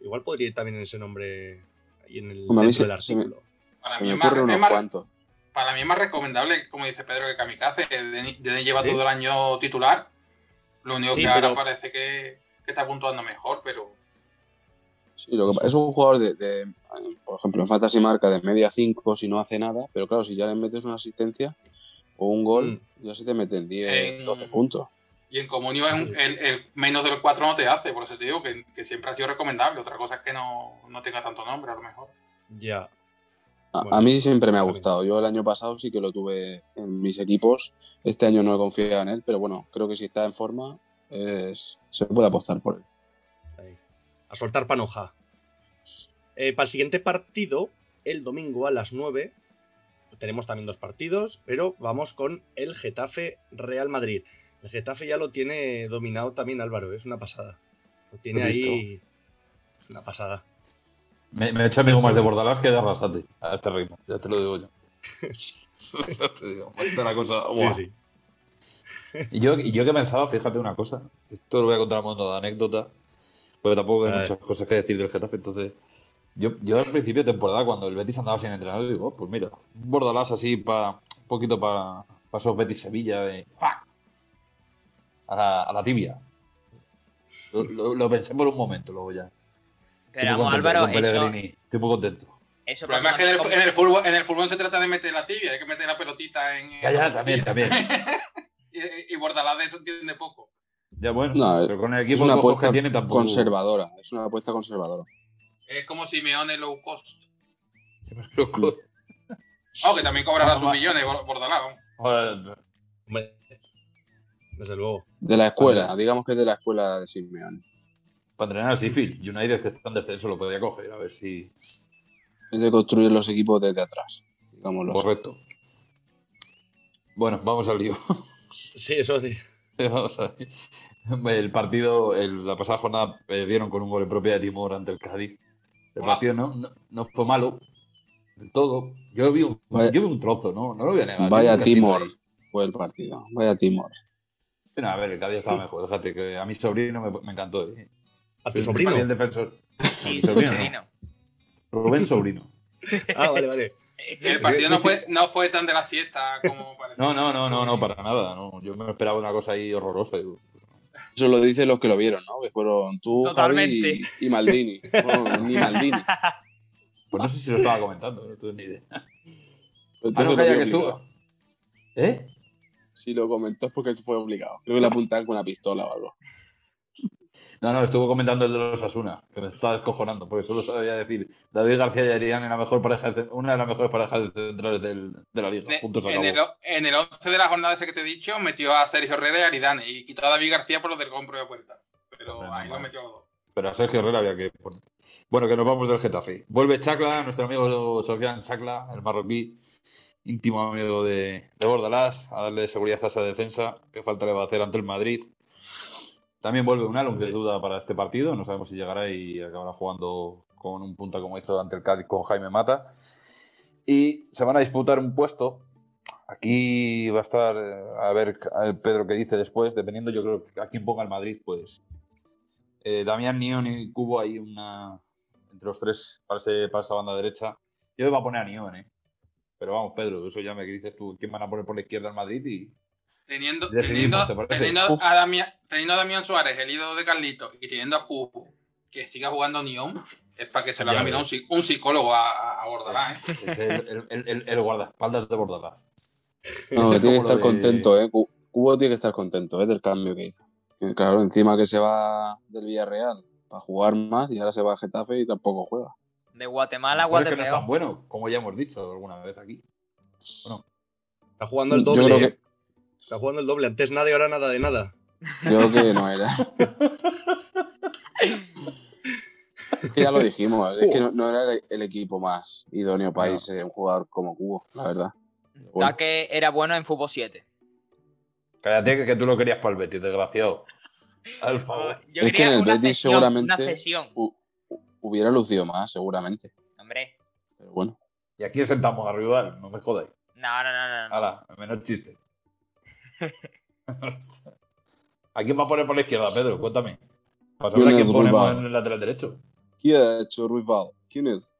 Igual podría ir también ese nombre ahí en el dentro se- del se me- artículo. Para Se mí me unos más- cuantos. Para mí es más recomendable, como dice Pedro, que Kamikaze. Denis Denis lleva ¿Sí? todo el año titular. Lo único Sí, que ahora parece que, que está puntuando mejor, pero Sí, lo que pa- es un jugador de, de, por ejemplo, en Fantasy marca de media 5 si no hace nada, pero claro, si ya le metes una asistencia o un gol, ya se te meten 10, En- 12 puntos. Y en Comunio es un- el, el menos del 4 no te hace, por eso te digo que, que siempre ha sido recomendable. Otra cosa es que no, no tenga tanto nombre, a lo mejor. Ya. A, Bueno, a mí siempre me ha gustado. Yo el año pasado sí que lo tuve en mis equipos. Este año no he confiado en él, pero bueno, creo que si está en forma, es- se puede apostar por él. Ahí. A soltar panoja. Eh, para el siguiente partido, el domingo a las 9, tenemos también dos partidos, pero vamos con el Getafe Real Madrid. El Getafe ya lo tiene dominado también Álvaro, es una pasada. Lo tiene ahí una pasada. Me, me he hecho amigo más de Bordalás que de Arrasate a este ritmo, ya te lo digo yo. Ya te digo, la cosa. guau. Sí, sí. Y yo, y yo que pensaba, fíjate una cosa, esto lo voy a contar a modo de anécdota, porque tampoco hay muchas cosas que decir del Getafe, entonces yo, yo al principio de temporada, cuando el Betis andaba sin entrenador, digo, oh, pues mira, un Bordalás así para un poquito para esos Betis Sevilla, de ¡fuck! A la, a la tibia. Lo, lo- lo pensé por un momento, luego ya. Pero Estoy muy vamos, contento Álvaro, eso, estoy muy contento. eso El problema pasa es que en el, también en el fútbol, en el fútbol se trata de meter la tibia, hay que meter la pelotita en. Ya, ya, también, también. y, y Bordalás de eso entiende poco. Ya bueno, No, pero con el Es equipo una de ojos apuesta que tiene tampoco. conservadora. Es una apuesta conservadora. Es como Simeone low cost. Se me loco. Aunque también cobrará sus millones Bor- Bordalás. desde luego. De la escuela, digamos que es de la escuela de Simeone. Para entrenar a Sheffield United que está en descenso lo podría coger, a ver si. Es de construir los equipos desde atrás. Digámoslo. Correcto. Bueno, vamos al lío. Sí, eso sí. Vamos lío. El partido, el- la pasada jornada perdieron con un gol en propia de Timor ante el Cádiz. El partido no, no, no fue malo del todo. Yo vi un, Vaya- yo vi un trozo, ¿no? No lo voy a negar. Vaya Timor. Fue el partido. Vaya Timor. Pero, a ver, el Cádiz estaba mejor. Déjate que a mi sobrino me, me encantó. ¿eh? A tu sobrino. bien defensor. Sí, sobrino, no. sobrino. Rubén Sobrino. Ah, vale, vale. El partido no fue, no fue tan de la siesta como parecía. No, no, no, no, no, para nada. No. Yo me esperaba una cosa ahí horrorosa. digo, Eso lo dicen los que lo vieron, ¿no? Que fueron tú, Totalmente. Javi y, y Maldini. No, ni Maldini. Pues no sé si lo estaba comentando, no tengo ni idea. Ah, Entonces no, calla, vi que estuvo. ¿Eh? Si lo comentó es porque fue obligado. Creo que le apuntaban con una pistola o algo. No, no, estuvo comentando el de los Asuna, que me estaba descojonando, porque solo sabía decir David García y Arián en la mejor pareja una de las mejores parejas de centrales del- de la liga. Se en, el, en el 11 de la jornada ese que te he dicho, metió a Sergio Herrera y Aridane y quitó a David García por lo del compro de puerta. Pero ahí no, lo metió a los dos. Pero a Sergio Herrera había que. Bueno, que nos vamos del Getafe. Vuelve Chacla, nuestro amigo Sofian Chacla, el marroquí, íntimo amigo de, de Bordalás, a darle seguridad a esa defensa, que falta le va a hacer ante el Madrid. También vuelve un Alon, que es duda para este partido. No sabemos si llegará y acabará jugando con un punta como hizo ante el Cádiz con Jaime Mata. Y se van a disputar un puesto. Aquí va a estar, eh, a ver Pedro qué dice después, dependiendo yo creo que a quién ponga el Madrid, pues eh, Damián, Nion y Cubo hay una entre los tres para, ese- para esa banda derecha. Yo me voy a poner a Nion, ¿eh? Pero vamos, Pedro, eso ya me dices tú, ¿quién van a poner por la izquierda al Madrid? Y Teniendo, teniendo, teniendo a Damián, teniendo a Damián Suárez, el ídolo de Carlito, y teniendo a Cubo, que siga jugando Neon, es para que se lo haga mirar un, un psicólogo a, a- Bordalás, ¿eh? es el, el- el- el- guardaespaldas de Bordalás. No, que Es tiene que estar de- contento, ¿eh? Cu- Cubo tiene que estar contento, ¿eh? Del cambio que hizo. Claro, encima que se va del Villarreal para jugar más y ahora se va a Getafe y tampoco juega. De Guatemala a A lo mejor es que no es tan bueno, como ya hemos dicho alguna vez aquí. Está jugando el Yo doble. creo ¿eh? que, Está jugando el doble. Antes nada y ahora nada de nada. creo que no era. Es que ya lo dijimos, es que no, no era el, equipo más idóneo para No. irse un jugador como Cubo, la verdad. Bueno. Taque era bueno en fútbol 7. Cállate que, que tú lo querías para el Betis, desgraciado. Al favor. Yo Es que en el una Betis cesión, seguramente- hubiera lucido más, seguramente. Hombre. Pero bueno, Y aquí sentamos a rival, no me jodáis. No, no, no, no. no. Hala, menos chiste. ¿A quién va a poner por la izquierda, Pedro? Cuéntame. Para ¿Quién quién ponemos en el lateral derecho. ¿Quién ha hecho Ruibal? ¿Quién es?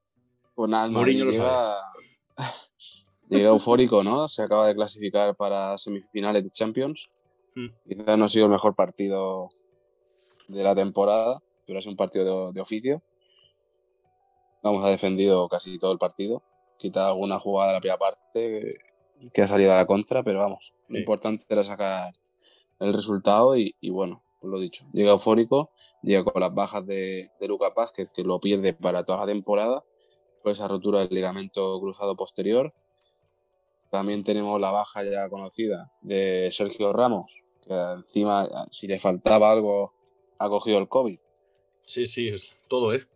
Pues nada, Mourinho lo llega, llega eufórico, ¿no? Se acaba de clasificar para semifinales de Champions. Mm. Quizás no ha sido el mejor partido de la temporada, pero ha sido un partido de, de oficio. Vamos, ha defendido casi todo el partido. Quita alguna jugada de la primera parte que, ha salido a la contra, pero vamos, lo importante era sacar el resultado y, y bueno, pues lo dicho, llega eufórico, llega con las bajas de, de Lucas Vázquez, que lo pierde para toda la temporada, por esa rotura del ligamento cruzado posterior. También tenemos la baja ya conocida de Sergio Ramos, que encima, si le faltaba algo, ha cogido el COVID. Sí, sí, es todo, ¿eh?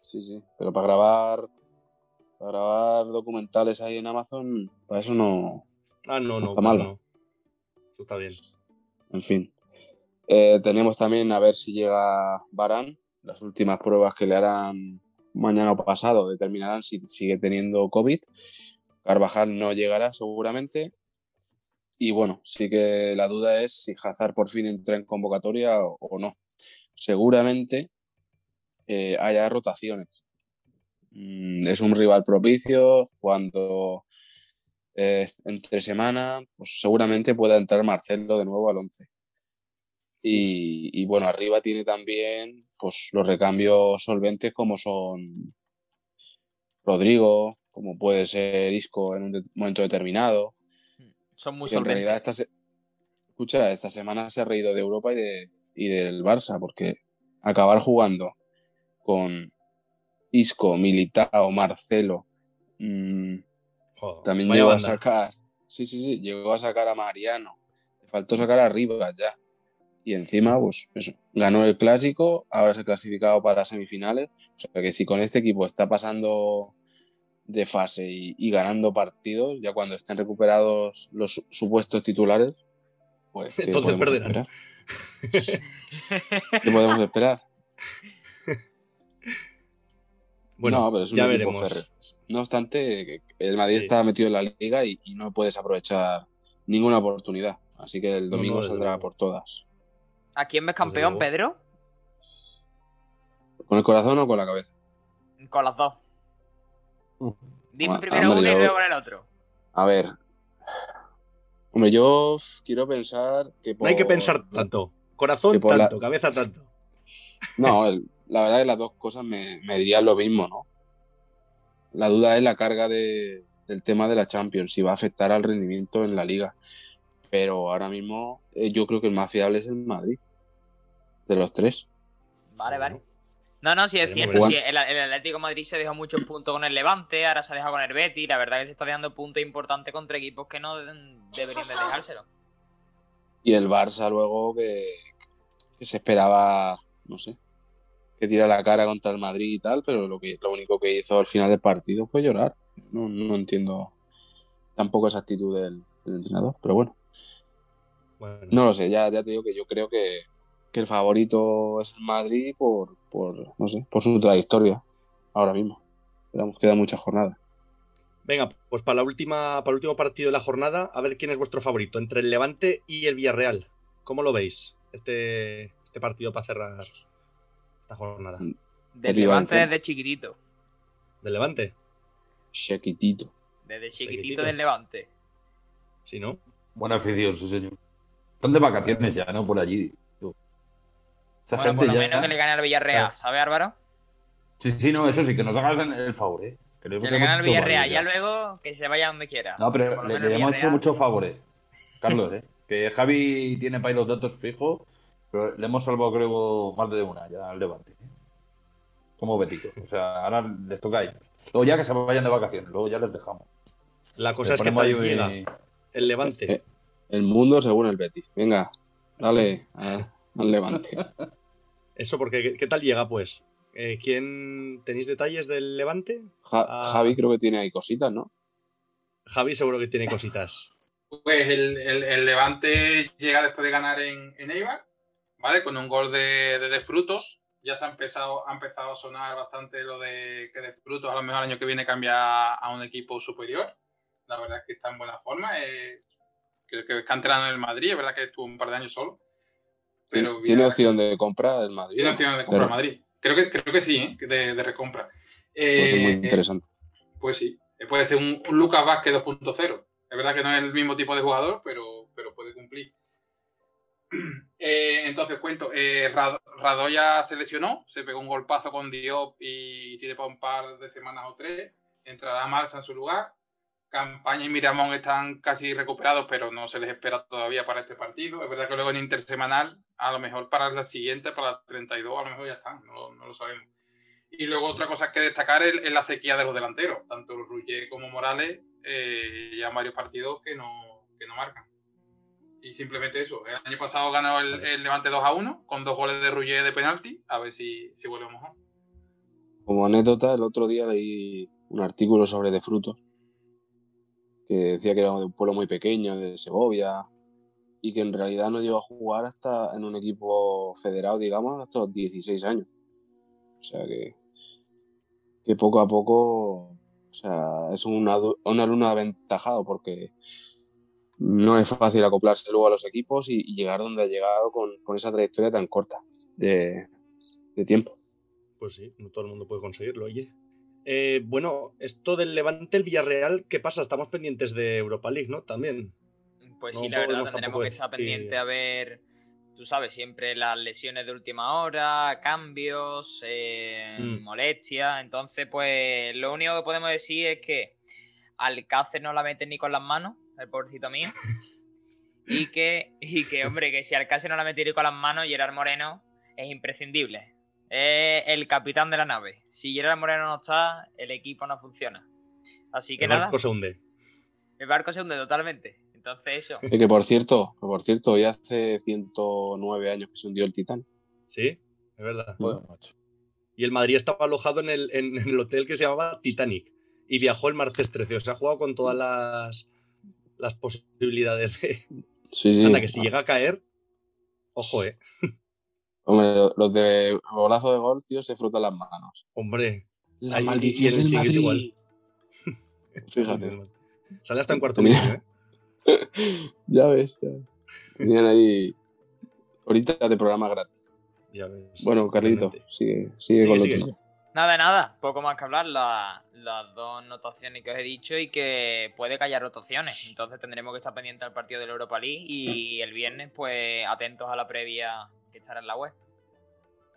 Sí, sí, pero para grabar, grabar documentales ahí en Amazon, para eso no, Ah, no, no. está malo. no. Eso está bien. En fin. Eh, tenemos también a ver si llega Barán. Las últimas pruebas que le harán mañana o pasado determinarán si sigue teniendo COVID. Carvajal no llegará seguramente. Y bueno, sí que la duda es si Hazard por fin entra en convocatoria o, o no. Seguramente eh, haya rotaciones. Mm, es un rival propicio. Cuando eh, entre semana, pues seguramente pueda entrar Marcelo de nuevo al 11. Y, y bueno, arriba tiene también pues, los recambios solventes como son Rodrigo, como puede ser Isco en un de- momento determinado. Son muy Que en realidad solventes. esta, se- escucha, esta semana se ha reído de Europa y, de, y del Barça, porque acabar jugando con Isco, Militao, Marcelo, mm, Joder, también llegó a sacar, sí, sí, sí, llegó a sacar a Mariano. Le faltó sacar a Rivas ya. Y encima, pues eso, ganó el clásico, ahora se ha clasificado para semifinales. O sea que si con este equipo está pasando de fase y, y ganando partidos, ya cuando estén recuperados los su- supuestos titulares, pues ¿qué Entonces perderán. ¿Qué podemos esperar? Bueno, no, pero es un ya equipo veremos. No obstante, el Madrid Sí. está metido en la liga y, y no puedes aprovechar ninguna oportunidad. Así que el domingo no, saldrá luego. por todas. ¿A quién ves campeón, luego. Pedro? ¿Con el corazón o con la cabeza? Con las dos. Dime primero uno y luego con el otro. A ver. Hombre, yo quiero pensar que No hay que pensar tanto. Corazón la- tanto, cabeza tanto. No, el- la verdad es que las dos cosas me, me dirían lo mismo, ¿no? La duda es la carga de- del tema de la Champions, si va a afectar al rendimiento en la liga. Pero ahora mismo eh, yo creo que el más fiable es el Madrid. De los tres. Vale, vale. No, no, sí es cierto. sí, el, el Atlético de Madrid se dejó muchos puntos con el Levante, ahora se ha dejado con el Betis. La verdad que se está dejando puntos importantes contra equipos que no deberían de dejárselo. Y el Barça luego que, que se esperaba, no sé, que tira la cara contra el Madrid y tal, pero lo, que, lo único que hizo al final del partido fue llorar. No, no entiendo tampoco esa actitud del, del entrenador, pero bueno. bueno. No lo sé, ya, ya te digo que yo creo que, que el favorito es el Madrid por, por, no sé, por su trayectoria ahora mismo. Pero vamos, queda mucha jornada. Venga, pues para la última, para el último partido de la jornada, a ver quién es vuestro favorito entre el Levante y el Villarreal. ¿Cómo lo veis? Este, este partido para cerrar esta jornada. Mm. Del El Levante Levante. desde chiquitito. ¿Del Levante? Chiquitito. Desde chiquitito Chiquitito. del Levante. Sí, ¿no? Buena afición, sí, señor. Están de vacaciones ya, ¿no? Por allí. tú. Esa Bueno, por gente lo ya. menos que le gane al Villarreal, Claro. ¿sabe, Álvaro? Sí, sí, no, eso sí, que nos hagas el favor, ¿eh? Que le Que le gane al Villarreal, ya luego que se vaya donde quiera. No, Por pero le, le hemos hecho muchos favores. Carlos, ¿eh? Que Javi tiene para ahí los datos fijos, pero le hemos salvado, creo, más de una ya al Levante. Como Betico. O sea, ahora les toca a ellos. Luego ya que se vayan de vacaciones, luego ya les dejamos. La cosa es que tal llega el Levante. Eh, El mundo según el Betis. Venga, dale a- al Levante. Eso porque ¿qué, qué tal llega, pues? Eh, ¿Quién tenéis detalles del Levante? Ja- Ah. Javi creo que tiene ahí cositas, ¿no? Javi seguro que tiene cositas. Pues el, el- el Levante llega después de ganar en, en Eibar, ¿vale? Con un gol de, de, De Frutos. Ya se ha empezado, ha empezado a sonar bastante lo de que De Frutos a lo mejor el año que viene cambia a un equipo superior. La verdad es que está en buena forma. eh, creo que es canterano en el Madrid, es verdad que estuvo un par de años solo. pero ¿Tiene opción de compra el Madrid? tiene opción de comprar Pero- Madrid. Creo que, creo que sí, ¿eh? De, de recompra. Puede ser muy Eh, interesante. Pues sí, Eh, puede ser un, un Lucas Vázquez 2.0. Es verdad que no es el mismo tipo de jugador, pero, pero puede cumplir. Eh, entonces cuento, eh, Rad- Radoya se lesionó, se pegó un golpazo con Diop y tiene para un par de semanas o tres. Entrará Marza en su lugar. Campaña y Miramón están casi recuperados, pero no se les espera todavía para este partido. Es verdad que luego en intersemanal, a lo mejor para la siguiente, para la 32, a lo mejor ya están, no, lo sabemos. Y luego otra cosa que destacar es, la sequía de los delanteros. Tanto Ruggier como Morales eh, ya varios partidos que no, que no marcan. Y simplemente eso. El año pasado ganó el, el Levante 2 a 1 con dos goles de Ruggier de penalti. A ver si, si vuelve mejor. Como anécdota, el otro día leí un artículo sobre De Frutos que decía que era de un pueblo muy pequeño, de Segovia, y que en realidad no llegó a jugar hasta en un equipo federado, digamos, hasta los 16 años. O sea que, que poco a poco, o sea, es un, un alumno aventajado porque no es fácil acoplarse luego a los equipos y, y llegar donde ha llegado con, con esa trayectoria tan corta de, de tiempo. Pues sí, no todo el mundo puede conseguirlo, oye. Eh, bueno, esto del Levante, el Villarreal, ¿qué pasa? Estamos pendientes de Europa League, ¿no? También. Pues No sí, la verdad, tendremos que estar que- pendiente a ver, tú sabes, siempre las lesiones de última hora, cambios, eh, Mm. molestias. Entonces, pues lo único que podemos decir es que Alcácer no la mete ni con las manos, el pobrecito mío. y que, y que, hombre, que si Alcácer no la mete ni con las manos, Gerard Moreno es imprescindible. Es el capitán de la nave. Si Gerard Moreno no está, el equipo no funciona. Así que el nada, barco se hunde. el barco se hunde totalmente. Entonces, eso. Y que por cierto, que por cierto, hoy hace 109 años que se hundió el Titán. Sí, es verdad. Macho. Y el Madrid estaba alojado en el, en el hotel que se llamaba Titanic. Y viajó el martes 13. O sea, ha jugado con todas las, las posibilidades de. Sí, sí. Anda, que si llega a caer. Ojo, eh. Hombre, lo- los de golazo de gol, tío, se frotan las manos. Hombre. La Ahí- maldición del Madrid. igual. Fíjate. Sale hasta en cuarto Tenía- ¿eh? Ya ves, ya. Tenían ahí ahorita de programa gratis. Ya ves. Bueno, Carlito, sigue, Sigue, con lo sigue. tuyo. Nada, nada, poco más que hablar. la- las dos notaciones que os he dicho y que puede que haya rotaciones. Entonces tendremos que estar pendientes al partido de la Europa League y el viernes, pues atentos a la previa que estará en la web.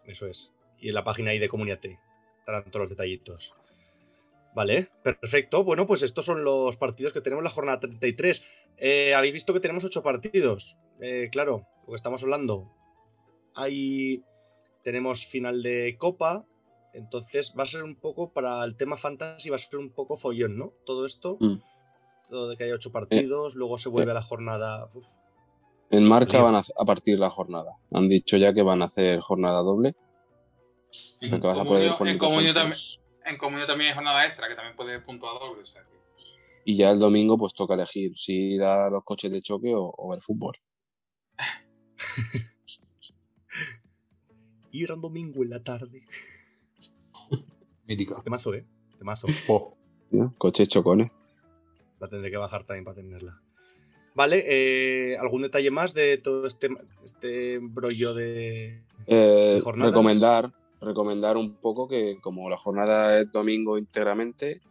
Eso es. Y en la página ahí de Comuniate estarán todos los detallitos. Vale, perfecto. Bueno, pues estos son los partidos que tenemos en la jornada 33. Eh, Habéis visto que tenemos ocho partidos. Eh, claro, lo que estamos hablando. Ahí tenemos final de Copa. Entonces va a ser un poco para el tema fantasy, va a ser un poco follón, ¿no? Todo esto. Mm. Todo de que hay ocho partidos, luego se vuelve a la jornada. uf, En marca van a, a partir la jornada. Han dicho ya que van a hacer jornada doble. O sea, que vas a poder Comunio- poner en comunio comunio también hay jornada extra, que también puede puntuar doble. o sea que- Y ya el domingo, pues toca elegir si ir a los coches de choque o, o ver fútbol. Y era un domingo en la tarde. Mítica. Temazo, ¿eh? Temazo. Oh, tío. Coches chocones. La tendré que bajar también para tenerla. Vale, eh, ¿algún detalle más de todo este, este brollo de. Eh, ¿De jornadas? recomendar, recomendar un poco que como la jornada es domingo íntegramente,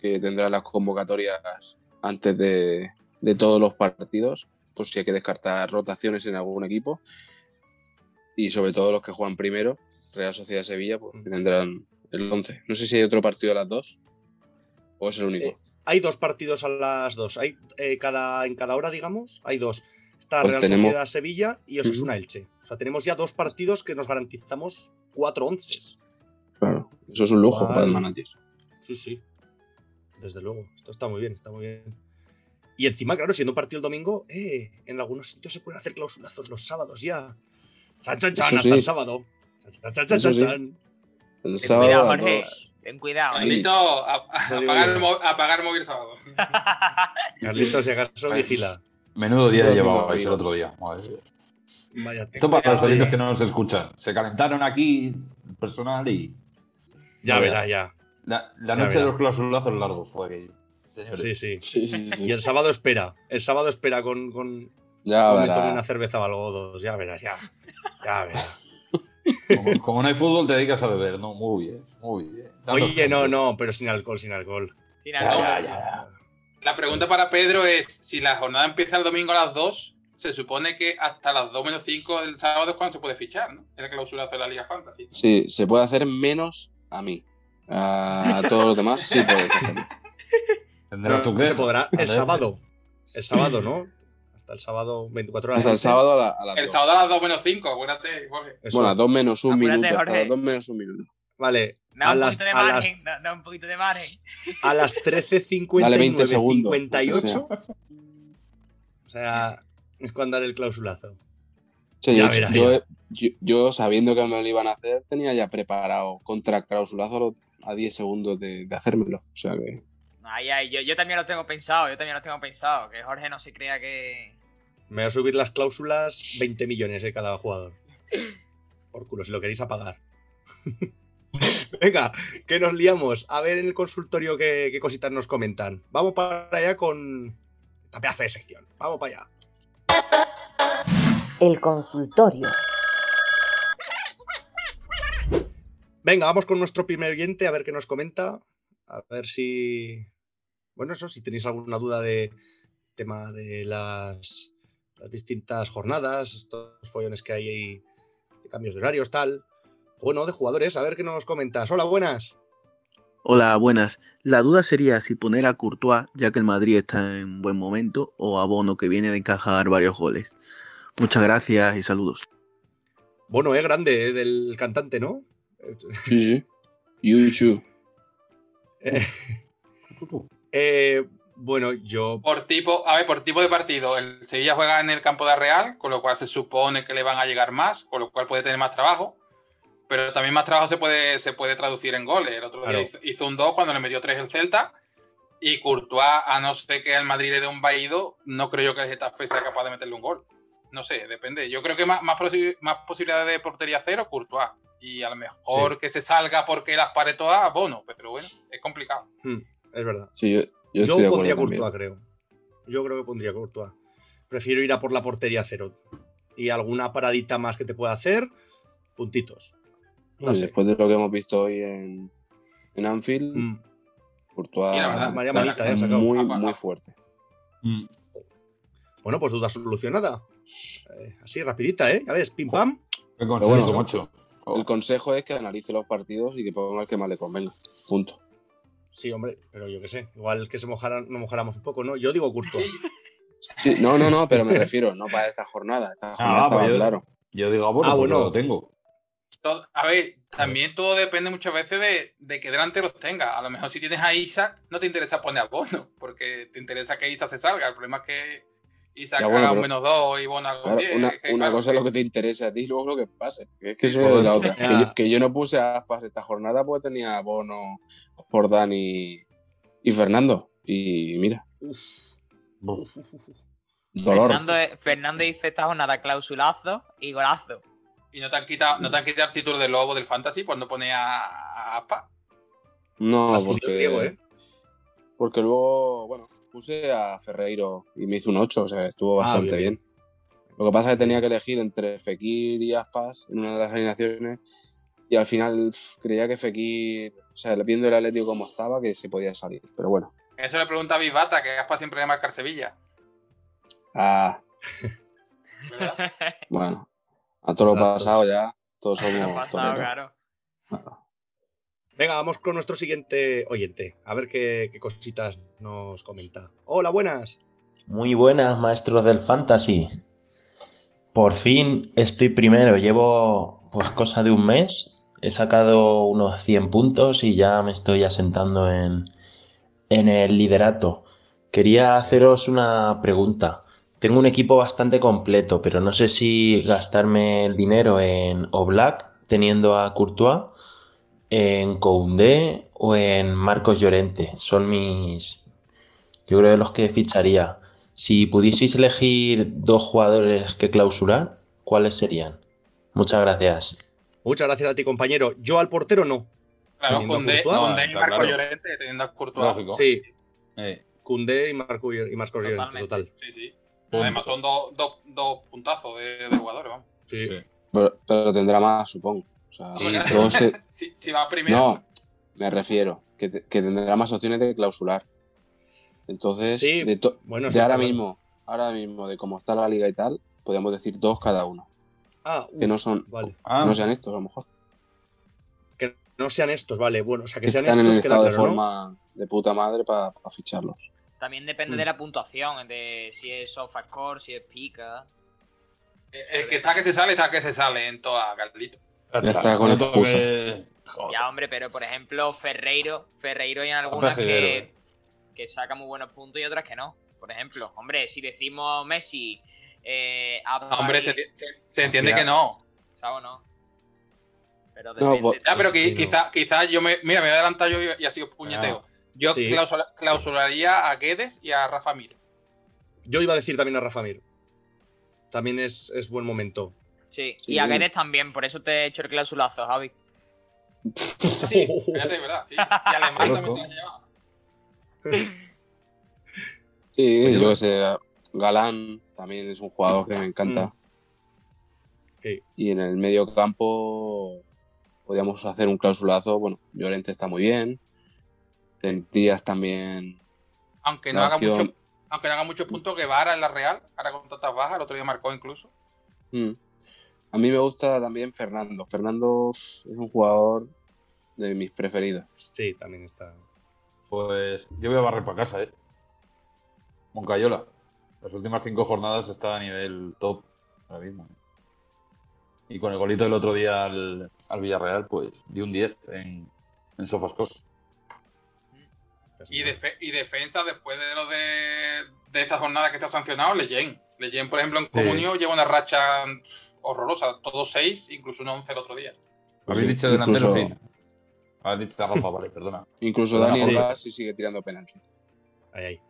que tendrá las convocatorias antes de, de todos los partidos, pues si hay que descartar rotaciones en algún equipo. Y sobre todo los que juegan primero, Real Sociedad Sevilla, pues que tendrán el 11. No sé si hay otro partido a las dos o es el único. Eh, Hay dos partidos a las dos. Hay eh, cada, en cada hora, digamos, hay dos. Está Pues Real tenemos- Sociedad Sevilla y Osasuna Elche. O sea, tenemos ya dos partidos que nos garantizamos cuatro onces. Claro, eso es un lujo para el manager. Sí, sí. Desde luego. Esto está muy bien, está muy bien. Y encima, claro, siendo un partido el domingo, eh, en algunos sitios se pueden hacer clausulazos los sábados ya. Chan, chan, chan, Eso hasta sí. el sábado. Chan, chan, chan, chan, Eso sí. chan. El Ten sábado cuidado, Jorge. Ten cuidado. ¿eh? Carlito, a, a- apagar, el mo- apagar el móvil el sábado. Carlitos, si acaso, Pues, vigila. Menudo día llevabais el otro día. Madre. Vaya, Esto para los oyentes que no nos escuchan. Se calentaron aquí personal y. Ya No verá, veas. ya. La, la Ya noche de los clausulazos largos fue aquello. Señores. Sí, sí. Sí, sí, sí. Y el sábado espera. El sábado espera con, con, Ya me verás. tome una cerveza o algo, dos, ya verás, ya. Ya verás. Como, como no hay fútbol, te dedicas a beber, ¿no? Muy bien, muy bien. Oye, no, no, pero sin alcohol, sin alcohol. Sin alcohol. ya, ya. La pregunta para Pedro es: si la jornada empieza el domingo a las 2, se supone que hasta las 2 menos 5 del sábado es cuando se puede fichar, ¿no? Es el clausurazo de la Liga Fantasy. Sí, se puede hacer menos a mí. A todos los demás sí puedes hacerlo. Tendrás tu podrá. El sábado. El sábado, ¿no? Hasta el sábado, 24 horas. Hasta el sábado a, la- a las El dos. sábado a las 2 menos 5, acuérdate, Jorge. Eso. Bueno, a dos menos un Apúrate, minuto. Hasta Jorge. las dos menos un minuto. Vale. Da A un las, poquito de a las, margen. Da, da un poquito de margen. a las 13.59, Dale 20 segundos, 58. O sea, es cuando haré el clausulazo. Sí, yo, verás, yo, yo- yo, sabiendo que me lo iban a hacer, tenía ya preparado contra clausulazo a 10 segundos de, de hacérmelo. O sea que. Ay, ay, yo, yo también lo tengo pensado, yo también lo tengo pensado. Que Jorge no se crea que. Me voy a subir las cláusulas 20 millones de cada jugador. Por culo, si lo queréis apagar. Venga, que nos liamos. A ver en el consultorio qué, qué cositas nos comentan. Vamos para allá con esta pedazo de sección. Vamos para allá. El consultorio. Venga, vamos con nuestro primer oyente a ver qué nos comenta. A ver si. Bueno, eso, si tenéis alguna duda de tema de las, las distintas jornadas, estos follones que hay ahí de cambios de horarios, tal. Bueno, de jugadores, a ver qué nos comentas. Hola, buenas. Hola, buenas. La duda sería si poner a Courtois, ya que el Madrid está en buen momento, o a Bono, que viene de encajar varios goles. Muchas gracias y saludos. Bueno, es grande, eh, del cantante, ¿no? Sí, sí. Yuchu. Eh, eh, bueno, yo. Por tipo, a ver, por tipo de partido, el Sevilla juega en el campo de Real, con lo cual se supone que le van a llegar más, con lo cual puede tener más trabajo. Pero también más trabajo se puede, se puede traducir en goles. El otro Claro. día hizo, hizo un 2 cuando le metió 3 el Celta. Y Courtois, a no ser que el Madrid le dé un vaído, no creo yo que el Getafe sea capaz de meterle un gol. No sé, depende. Yo creo que más, más, posi- más posibilidades de portería cero, Courtois. Y a lo mejor que se salga porque las pare todas, Bono. Pero bueno, es complicado. hmm, es verdad. Sí, yo, yo Yo, pondría también. Courtois, creo. Yo creo que pondría Courtois. Prefiero ir a por la portería cero. Y alguna paradita más que te pueda hacer, puntitos. No. Después de lo que hemos visto hoy en, en Anfield, Mm, Courtois Sí, la verdad, María está Manita, eh, muy, Apa- muy fuerte. Mm. Bueno, pues duda solucionada. Eh, así, rapidita, ¿eh? Ya ves, pim pam. Qué bueno, consejo, macho. El consejo es que analice los partidos y que ponga el que más le convenga. Punto. Sí, hombre, pero yo qué sé. Igual que se mojaran, no mojáramos un poco, ¿no? Yo digo Courtois. Sí, no, no, no, pero me refiero, no para esta jornada. Esta jornada Ah, estaba yo- claro. Yo digo, ah, bueno, Ah, pues bueno. lo tengo. Todo- a ver, también todo depende muchas veces de, de que delante los tenga. A lo mejor si tienes a Isaac, no te interesa poner a Bono, porque te interesa que Isaac se salga. El problema es que Isaac Ya, bueno, pero- menos dos y Bono haga un Claro, 10. una, es que, una claro, cosa es lo que te interesa a ti y luego lo que pase. Que Es que eso es la otra. Que yo, que yo no puse a Aspas esta jornada porque tenía a Bono, Jordán y, y Fernando. Y mira, dolor. Fernando, Fernando dice esta jornada clausulazo y golazo. Y no te han quitado, no te han quitado el título de lobo del fantasy cuando pone a, a Aspa. No, porque, ¿eh? porque luego, bueno, puse a Ferreiro y me hizo un 8, o sea, estuvo Ah, bastante bien, bien. Lo que pasa es que tenía que elegir entre Fekir y Aspas en una de las alineaciones y al final pf, creía que Fekir, o sea, viendo el Atlético como estaba, que se podía salir. Pero bueno, Eso le pregunta a Bisbata, que Aspa siempre le marcar Sevilla. ah, ¿verdad? bueno, a todo lo pasado ya, todos Lo somos pasado, toreros. claro. Venga, vamos con nuestro siguiente oyente. A ver qué, cositas nos comenta. Hola, buenas. Muy buenas, maestros del fantasy. Por fin estoy primero. Llevo pues cosa de un mes. He sacado unos 100 puntos y ya me estoy asentando en, en el liderato. Quería haceros una pregunta. Tengo un equipo bastante completo, pero no sé si gastarme el dinero en Oblak, teniendo a Courtois, en Koundé o en Marcos Llorente. Son mis, yo creo, los que ficharía. Si pudieseis elegir dos jugadores que clausurar, ¿cuáles serían? Muchas gracias. Muchas gracias a ti, compañero. Yo al portero no. Claro, D y está Marco claro. Llorente teniendo a Courtois. Lógico. Sí, Eh, Cundé y Marco y Marcos Llorente, total. Sí, sí. Además, son dos, dos, dos puntazos de, de jugadores, vamos. Sí. Sí. Pero, pero tendrá más, supongo. O sea, Sí, luego se- Si, si va primero. No, me refiero, que, te- que tendrá más opciones de clausular. Entonces, Sí, de, to- bueno, de sí, ahora claro. mismo, ahora mismo, de cómo está la liga y tal, podríamos decir dos cada uno. Ah, Que no son, Vale. Ah, no sean estos, a lo mejor. Que no sean estos, vale. Bueno, o sea, que Que sean están en el estos, estado de claro, ¿no? forma de puta madre para ficharlos. También depende Mm. de la puntuación, de si es soft score, si es pica. El que está que se sale, está que se sale en toda, Carlito. Ya está con que- Joder. Ya, hombre, pero por ejemplo, Ferreiro, Ferreiro hay en algunas que, que saca muy buenos puntos y otras que no. Por ejemplo, hombre, si decimos Messi, eh, Apa Hombre, se, se- se entiende Mira. que no. ¿sabes o no? Pero No, depende. pues- Ya, pero Sí, que, no. quizá, quizá yo me. Mira, me voy a adelantar yo y, ha sido puñeteo. Yo Sí. clausula- clausularía a Guedes y a Rafa Mir. Yo iba a decir también a Rafa Mir. También es, es buen momento. Sí, Sí. y a Guedes también, por eso te he hecho el clausulazo, Javi. Sí, fíjate, ¿verdad? Sí. Y Alemán Qué también te la llevaba. Sí, yo que sé, Galán también es un jugador que me encanta. Mm. Sí. Y en el medio campo podríamos hacer un clausulazo. Bueno, Llorente está muy bien. Tendrías también. Aunque no, haga acción- mucho, aunque no haga muchos puntos, Guevara en la Real, ahora con tantas bajas, el otro día marcó incluso. Mm. A mí me gusta también Fernando. Fernando es un jugador de mis preferidos. Sí, también está. Pues yo voy a barrer para casa, ¿eh? Moncayola. Las últimas cinco jornadas está a nivel top ahora mismo. Y con el golito del otro día al, al Villarreal, pues di un 10 en, en Sofascore. Y, y defensa, después de lo de, de esta jornada que está sancionado, Leyen. Leyen, por ejemplo, en Comunio lleva una racha horrorosa. Todos seis, incluso un 11 el otro día. ¿Habéis Sí, dicho delantero? incluso- Sí. Habéis dicho Rafa, vale, perdona. Incluso Perdona, Daniel y sigue tirando penalti. Ahí, ahí.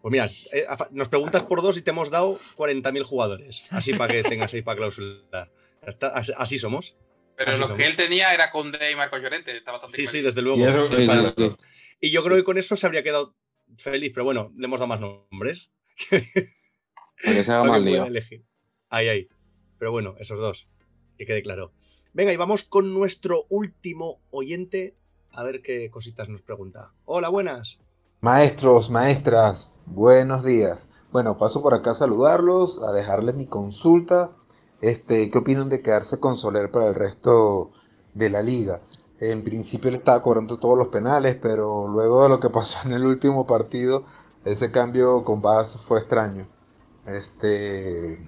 Pues mira, eh, nos preguntas por dos y te hemos dado 40.000 jugadores. Así para que tengas ahí para clausular. Así, somos. Pero Así somos. que él tenía era Conde y Marco Llorente. Bastante Sí, sí, desde luego. Y eso- Sí, sí, sí. Y yo creo que con eso se habría quedado feliz, pero bueno, le hemos dado más nombres. Para que se haga más lío. elegir. Ahí, ahí. Pero bueno, esos dos. Que quede claro. Venga, y vamos con nuestro último oyente. A ver qué cositas nos pregunta. Hola, buenas. Maestros, maestras, buenos días. Bueno, paso por acá a saludarlos, a dejarles mi consulta. Este, ¿qué opinan de quedarse con Soler para el resto de la liga? En principio le estaba cobrando todos los penales, pero luego de lo que pasó en el último partido, ese cambio con Vaz fue extraño. Este,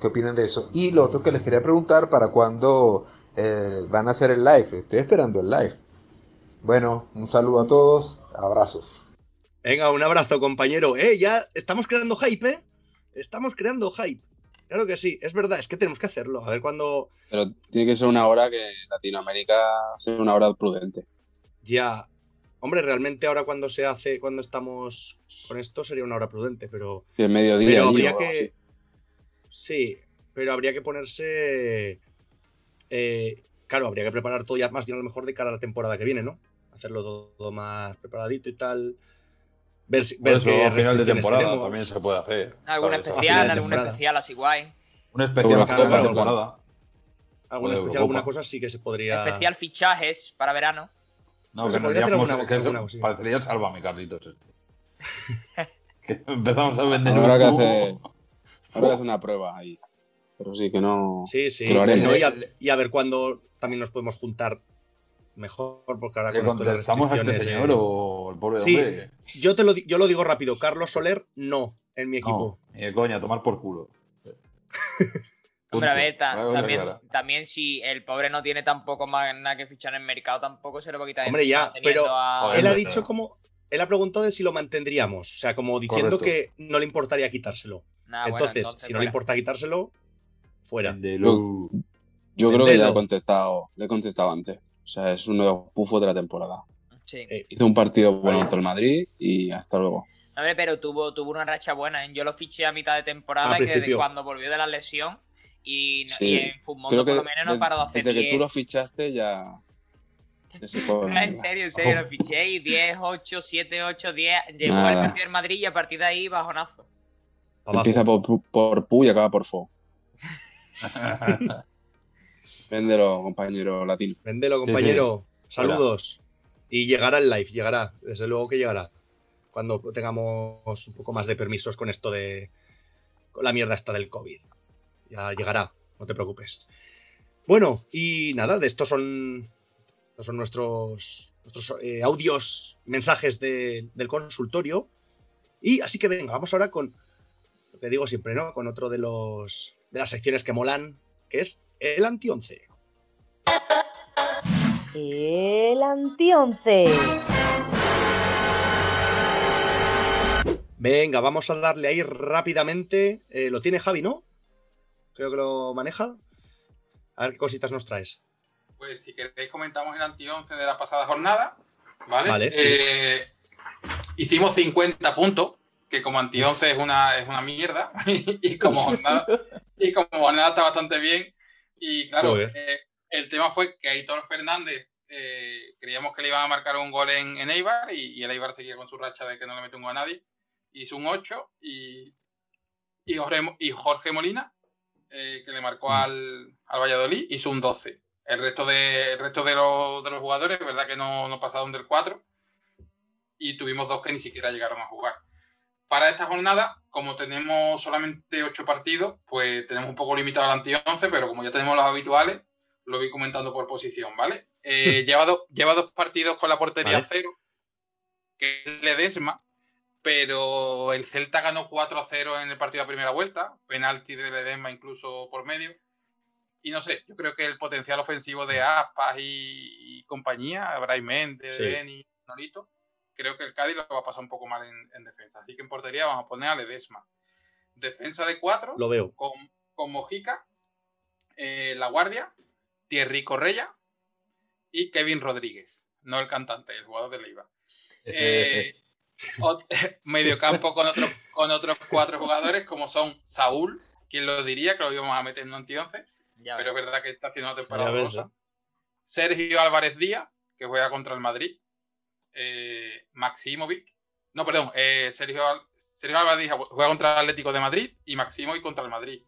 ¿qué opinan de eso? Y lo otro que les quería preguntar, ¿para cuándo eh, van a hacer el live? Estoy esperando el live. Bueno, un saludo a todos, abrazos. Venga, un abrazo, compañero. Eh, ya estamos creando hype, ¿eh? Estamos creando hype. Claro que sí, es verdad, es que tenemos que hacerlo. A ver cuándo Pero tiene que ser una hora que Latinoamérica sea una hora prudente. ya. Hombre, realmente ahora cuando se hace, cuando estamos con esto sería una hora prudente, pero. Es mediodía. Pero habría que. así. Sí, pero habría que ponerse. eh, claro, habría que preparar todo ya más bien a lo mejor de cara a la temporada que viene, ¿no? Hacerlo todo, todo más preparadito y tal. Ver, si- Por ver eso, qué a final de temporada tenemos. también se puede hacer. Algún ¿sabes? A especial, algún temporada. especial así guay. Un especial a Eurocopa, final de claro. temporada. Alguna especial, alguna cosa sí que se podría. Especial fichajes para verano. No, Pues que podría hacer alguna- que eso alguna cosilla. parecería sálvame, Carlitos. Este. que empezamos a vender Habrá que humo. Habrá que hacer una prueba ahí. Pero sí que no. Sí, sí. Lo haremos. No, y, a, y a ver cuándo también nos podemos juntar mejor, porque ahora ¿Le con contestamos a este señor eh, o el pobre Sí. hombre? Yo, te lo, yo lo digo rápido, Carlos Soler, no, en mi equipo. No, ni de coña, tomar por culo. Hombre, a ver, ta- también, si el pobre no tiene tampoco más nada que fichar en el mercado, tampoco se lo va a quitar Hombre, ya, pero a- Joder, él ha dicho como. Él ha preguntado de si lo mantendríamos. O sea, como diciendo Correcto. que no le importaría quitárselo. Nah, bueno, entonces, si no le importa quitárselo, fuera. Véndelo. Yo creo que ya he contestado, le he contestado antes. O sea, es uno de los pufos de la temporada. Sí. Eh, Hizo un partido bueno contra el Madrid y hasta luego. A ver, pero tuvo, tuvo una racha buena. ¿eh? Yo lo fiché a mitad de temporada Al y que desde cuando volvió de la lesión y, no- Sí, y en que por lo menos no de- paró de hacer desde que tú 10. lo fichaste ya, ya se fue. En serio, en serio, lo fiché y 10, 8, 7, 8, 10. Llegó Nada. el partido del Madrid y a partir de ahí bajonazo. Empieza por, pu- por Pu y acaba por Fo. Véndelo, compañero latino. Véndelo, compañero. sí. Saludos. Y llegará el live, llegará. Desde luego que llegará. Cuando tengamos un poco más de permisos con esto de. con la mierda esta del COVID. Ya llegará, no te preocupes. Bueno, y nada, de estos son. Estos son nuestros, nuestros eh, audios, mensajes de- del consultorio. Y así que venga, vamos ahora con. Lo que digo siempre, ¿no? Con otro de los. de las secciones que molan, que es el anti-11. El antionce. Venga, vamos a darle ahí rápidamente. Eh, lo tiene Javi, ¿no? Creo que lo maneja. A ver qué cositas nos traes. Pues si queréis comentamos el anti-11 de la pasada jornada, ¿vale? Vale, sí. Eh, hicimos 50 puntos, que como anti-11 es una, es una mierda, y, como jornada, y como jornada está bastante bien. Y claro, eh, el tema fue que Aitor Fernández eh, creíamos que le iban a marcar un gol en, en Eibar y, y el Eibar seguía con su racha de que no le mete un gol a nadie. Hizo un 8 y, y, Jorge, y Jorge Molina, eh, que le marcó al, al Valladolid, hizo un 12. El resto de, el resto de, los, de los jugadores, verdad que no, no pasaron del 4 y tuvimos dos que ni siquiera llegaron a jugar. Para esta jornada, como tenemos solamente 8 partidos, pues tenemos un poco limitado al anti-11, pero como ya tenemos los habituales, lo voy comentando por posición, ¿vale? Eh, lleva, do- lleva dos partidos con la portería Vale. cero, que es Ledesma, pero el Celta ganó 4 a 0 en el partido de primera vuelta, penalti de Ledesma incluso por medio. Y no sé, yo creo que el potencial ofensivo de Aspas y, y compañía, Brais Méndez, Sí. Beni, Nolito, creo que el Cádiz lo va a pasar un poco mal en, en defensa. Así que en portería vamos a poner a Ledesma. Defensa de 4 Lo veo. con, con Mojica, eh, La Guardia, Thierry Correia y Kevin Rodríguez, no el cantante, el jugador de Leiva. Eh, mediocampo con otros, con otros cuatro jugadores como son Saúl, quien lo diría que lo íbamos a meter en un anti-11, Ya pero es verdad que está haciendo una temporada horrorosa. Sergio Álvarez Díaz, que juega contra el Madrid. Eh, Maximovic. No, perdón. eh, Sergio, Sergio Álvarez juega contra el Atlético de Madrid y Maximovic contra el Madrid.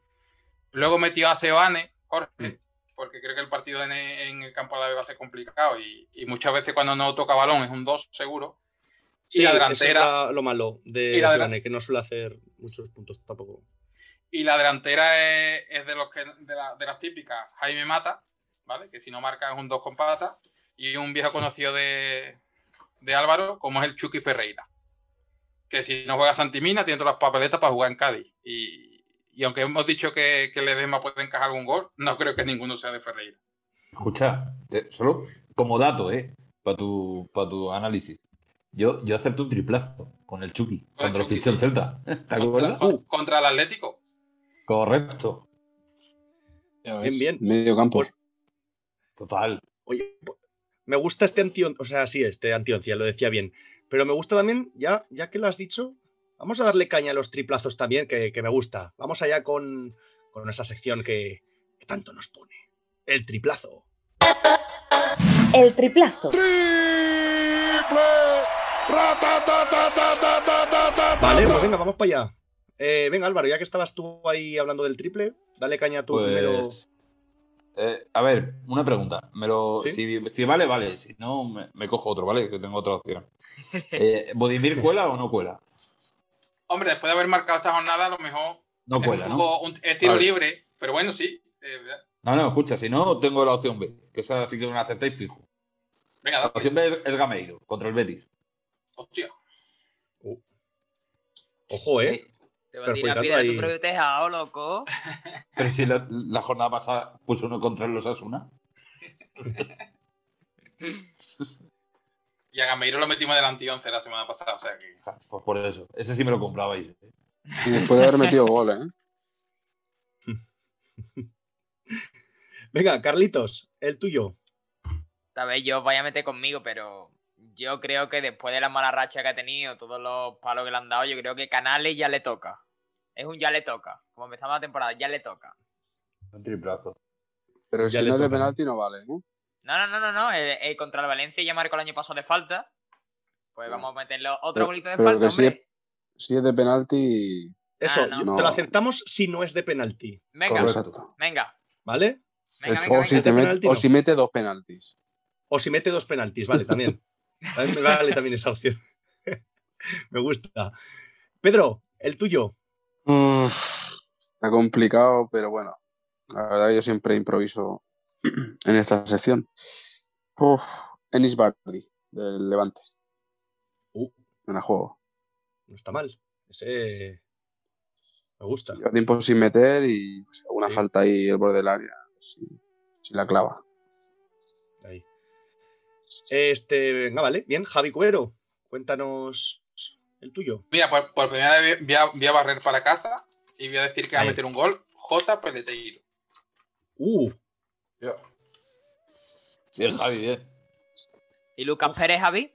Luego metió a Seoane, Jorge, Mm. porque creo que el partido en, en el campo a la vez va a ser complicado y, y muchas veces cuando no toca balón es un 2 seguro. Sí, y la delantera, es lo malo de la que no suele hacer muchos puntos tampoco. Y la delantera es, es de, los que, de, la- de las típicas Jaime Mata, ¿vale? Que si no marca es un 2 con pata. Y un viejo conocido de, de Álvaro, como es el Chucky Ferreira. Que si no juega Santimina, tiene todas las papeletas para jugar en Cádiz. Y, y aunque hemos dicho que, que Ledesma puede encajar algún gol, no creo que ninguno sea de Ferreira. Escucha, eh, solo como dato, ¿eh? Para tu, pa' tu análisis. Yo, yo acepto un triplazo con el Chucky, Con el cuando lo Chucky, fichó el. Celta. ¿Te Contra, acuerdas? con- contra el Atlético. Correcto, Bien, bien. Medio campo. Total. Oye, me gusta este anti o sea, sí, este anti lo decía bien. Pero me gusta también, ya, ya que lo has dicho, vamos a darle caña a los triplazos también, que, que me gusta. Vamos allá con, con esa sección que, que tanto nos pone. El triplazo. El triplazo. Vale, pues venga, vamos para allá. Eh, venga, Álvaro, ya que estabas tú ahí hablando del triple, dale caña tú primero. Pues. Eh, a ver, una pregunta. Me lo, ¿Sí? si, si vale, vale. Si no, me, me cojo otro, ¿vale? Que tengo otra opción. Eh, ¿Bodimir cuela o no cuela? Hombre, después de haber marcado esta jornada, a lo mejor No es cuela, un ¿no? un- es tiro Vale. libre. Pero bueno, sí. eh, No, no, escucha, si no, tengo la opción B, que esa sí que me la aceptáis fijo. venga, La opción B es, es Gameiro, contra el Betis. Hostia. Ojo, ¿eh? Te va a tirar piedra a tu propio tejado, loco. Pero si la, la jornada pasada puso uno contra los Asuna. Y a Gameiro lo metimos del anti-11 la semana pasada. O sea que. Pues por eso. Ese sí me lo comprabais. ¿eh? Y después de haber metido goles, ¿eh? Venga, Carlitos, el tuyo. Tal vez yo vaya a meter conmigo, pero yo creo que después de la mala racha que ha tenido, todos los palos que le han dado, yo creo que Canales ya le toca. Es un ya le toca. Como empezamos la temporada, ya le toca. Un triplazo. Pero Ya si no es de penalti no vale, ¿eh? No, no, no, no, no. el- el contra el Valencia ya marcó el año pasado de falta. Pues vamos a meterle otro golito de pero falta, que. Si es de penalti, Eso, Ah, no. te lo aceptamos si no es de penalti, Venga, Correcto. Exacto. venga, ¿vale? venga, venga, O si, venga. te de met- penalti o si mete dos penaltis. O si mete dos penaltis, vale, también. También me vale también esa opción. me gusta. Pedro, el tuyo. Está complicado, pero bueno. La verdad que yo siempre improviso en esta sección. Uf, Enis Bardi, del Levante. Uh. Buena juego. No está mal. Ese me gusta. Lleva tiempo sin meter y pues, alguna Sí. falta ahí el borde del área. Si, si la clava. Ahí. Este, venga, vale. Bien, Javi Cuero, cuéntanos el tuyo. Mira, por, por primera vez voy a, voy a barrer para casa y voy a decir que va a meter un gol J. Peleteiro. Uh, Bien, Javi, bien. ¿Y Lucas Pérez, Javi?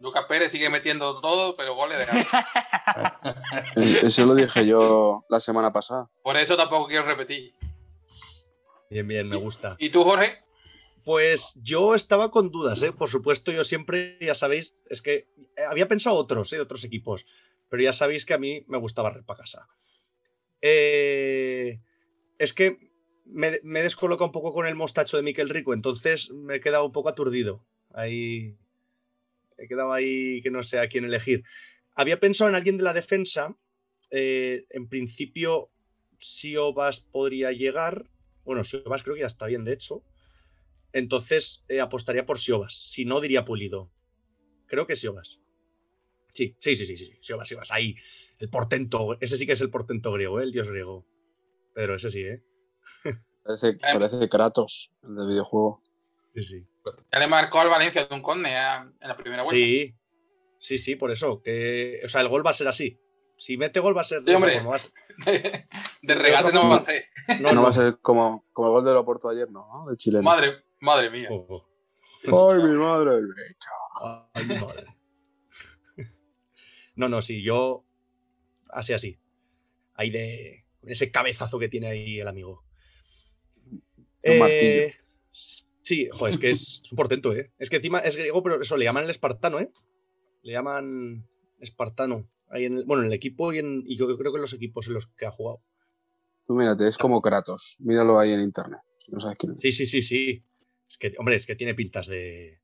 Lucas Pérez sigue metiendo todo, pero goles de. Es- Eso lo dije yo la semana pasada. Por eso tampoco quiero repetir. bien, bien, me gusta. ¿Y tú, Jorge? Pues yo estaba con dudas, ¿eh? Por supuesto, yo siempre, ya sabéis, es que eh, había pensado otros, ¿eh? Otros equipos, pero ya sabéis que a mí me gustaba barrer para casa. Eh, es que me, me he descolocado un poco con el mostacho de Miquel Rico, entonces me he quedado un poco aturdido. Ahí. He quedado ahí que no sé a quién elegir. Había pensado en alguien de la defensa. eh, en principio, Siobas podría llegar. Bueno, Siobas creo que ya está bien, de hecho. Entonces eh, apostaría por Siobas. Si no, diría Pulido. Creo que Siobas. Sí, sí, sí, sí, sí. Siobas, Siobas. Ahí. El portento. Ese sí que es el portento griego, ¿eh? el dios griego. Pedro, ese sí, ¿eh? Parece, parece Kratos, el del videojuego. Sí, sí. Ya le marcó al Valencia de un córner a- en la primera vuelta. Sí, sí, sí, por eso. Que, o sea, el gol va a ser así. Si mete gol va a ser de Sí, hombre. forma, va a ser- De, de regate no va a ser. No, No, no. va a ser como, como el gol de Loporto ayer, ¿no? De chileno. Madre, madre mía. Oh, ¡Ay, mi madre! oh. Ay, madre. No, no, sí, yo. Así, así. Ahí de. Con ese cabezazo que tiene ahí el amigo. Un martillo. Sí, joder, es que es, es un portento, ¿eh? Es que encima es griego, pero eso le llaman el espartano, ¿eh? Le llaman espartano. Ahí en el- bueno, en el equipo y, en, y yo creo que en los equipos en los que ha jugado. Tú mírate, es como Kratos. Míralo ahí en internet. No sabes quién es. Sí, sí, sí, sí. Es que, hombre, es que tiene pintas de.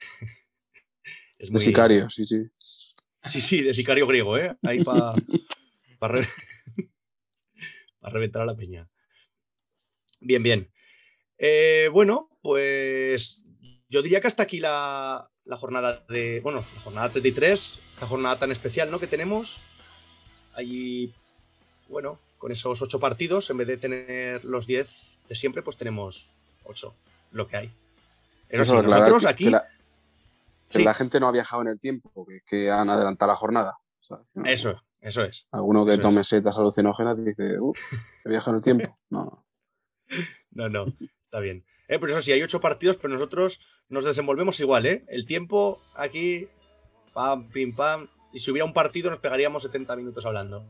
es De sicario, sí, sí. Sí, sí, de sicario griego, ¿eh? Ahí para reventar a la peña. Bien, bien. Eh, bueno, pues yo diría que hasta aquí la, la jornada de. Bueno, la jornada 33, esta jornada tan especial, ¿no? Que tenemos. Allí, bueno, con esos ocho partidos, en vez de tener los 10 de siempre, pues tenemos ocho, lo que hay. Eso aclarar nosotros aquí. que la, que Sí. la gente no ha viajado en el tiempo, que, que han adelantado la jornada. ¿sabes? No. Eso, eso es. Alguno que es. tome setas alucinógenas dice, uh, he viajado en el tiempo. No. No, no, está bien. Eh, pero eso sí, hay ocho partidos, pero nosotros nos desenvolvemos igual, ¿eh? El tiempo aquí, pam, pim, pam. Y si hubiera un partido, nos pegaríamos 70 minutos hablando.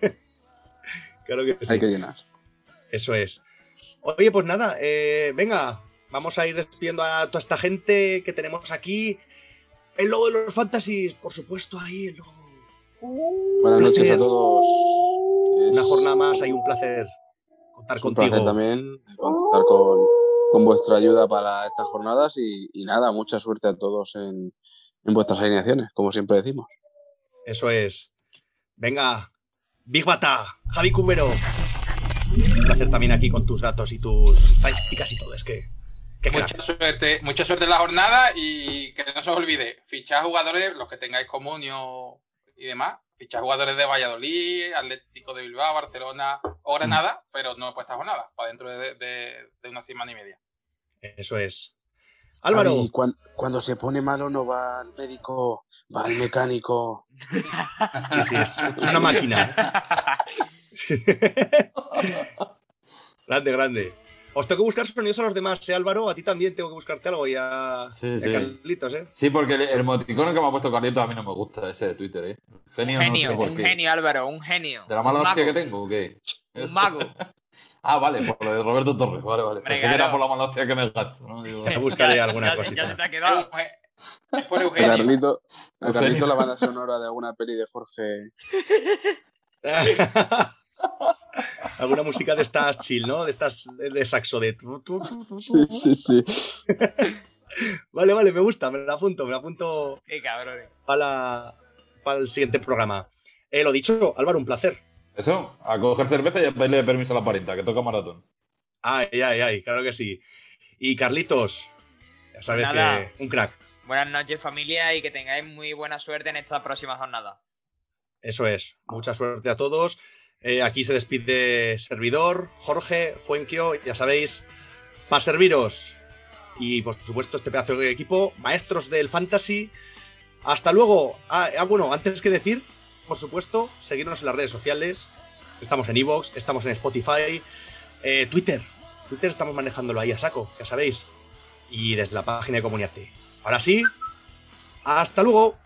claro que sí. Hay que llenar. Eso es. Oye, pues nada, eh, venga, vamos a ir despidiendo a toda esta gente que tenemos aquí. El logo de los fantasies, por supuesto, ahí el logo. Buenas noches a todos. Una jornada más, hay un placer contar Es un contigo. placer también contar con, con vuestra ayuda para estas jornadas y, y nada, mucha suerte a todos en, en vuestras alineaciones, como siempre decimos. Eso es. Venga, Big Bata, Javi Cubero. Un placer también aquí con tus datos y tus estadísticas y todo. Es que. Mucha suerte, mucha suerte en la jornada y que no se os olvide, fichar jugadores, los que tengáis comunio y demás, fichar jugadores de Valladolid, Atlético de Bilbao, Barcelona o Granada, pero no por esta jornada, para dentro de, de- de una semana y media. Eso es. Álvaro. Y cuan- cuando se pone malo no va al médico, va al mecánico. Sí, es una máquina. grande, grande. Os tengo que buscar sonidos a los demás, ¿eh, Álvaro? A ti también tengo que buscarte algo y a, Sí, y a sí. Carlitos, ¿eh? Sí, porque el, el emoticono que me ha puesto Carlitos a mí no me gusta, ese de Twitter, ¿eh? Genio, Un no genio, sé por un qué. genio, Álvaro, un genio. ¿De la mala hostia que tengo o qué? Un mago. Ah, vale, por lo de Roberto Torres, vale, vale. Que era por la mala hostia que me gasto, ¿no? Digo, Ya buscaré alguna cosita. Ya se te ha quedado. por Eugenio. A Carlito, a Eugenio. Carlito la banda sonora de alguna peli de Jorge. Alguna música de estas chill, ¿no? De estas de de saxo de. Sí, sí, sí. Vale, vale, me gusta, me la apunto, me la apunto Qué cabrones. para, la- para el siguiente programa. Eh, lo dicho, Álvaro, un placer. Eso, a coger cerveza y a pedirle permiso a la parienta, que toca maratón. Ay, ay, ay, claro que sí. Y Carlitos, ya sabes Nada. que un crack. Buenas noches, familia, y que tengáis muy buena suerte en esta próxima jornada. Eso es. Mucha suerte a todos. Eh, aquí se despide servidor, Jorge, Fuenquio, ya sabéis, para serviros. Y por supuesto, este pedazo de equipo, maestros del fantasy. Hasta luego. Ah, ah, bueno, antes que decir, por supuesto, seguirnos en las redes sociales. Estamos en Evox, estamos en Spotify, eh, Twitter. Twitter estamos manejándolo ahí a saco, ya sabéis. Y desde la página de Comuniate. Ahora sí, hasta luego.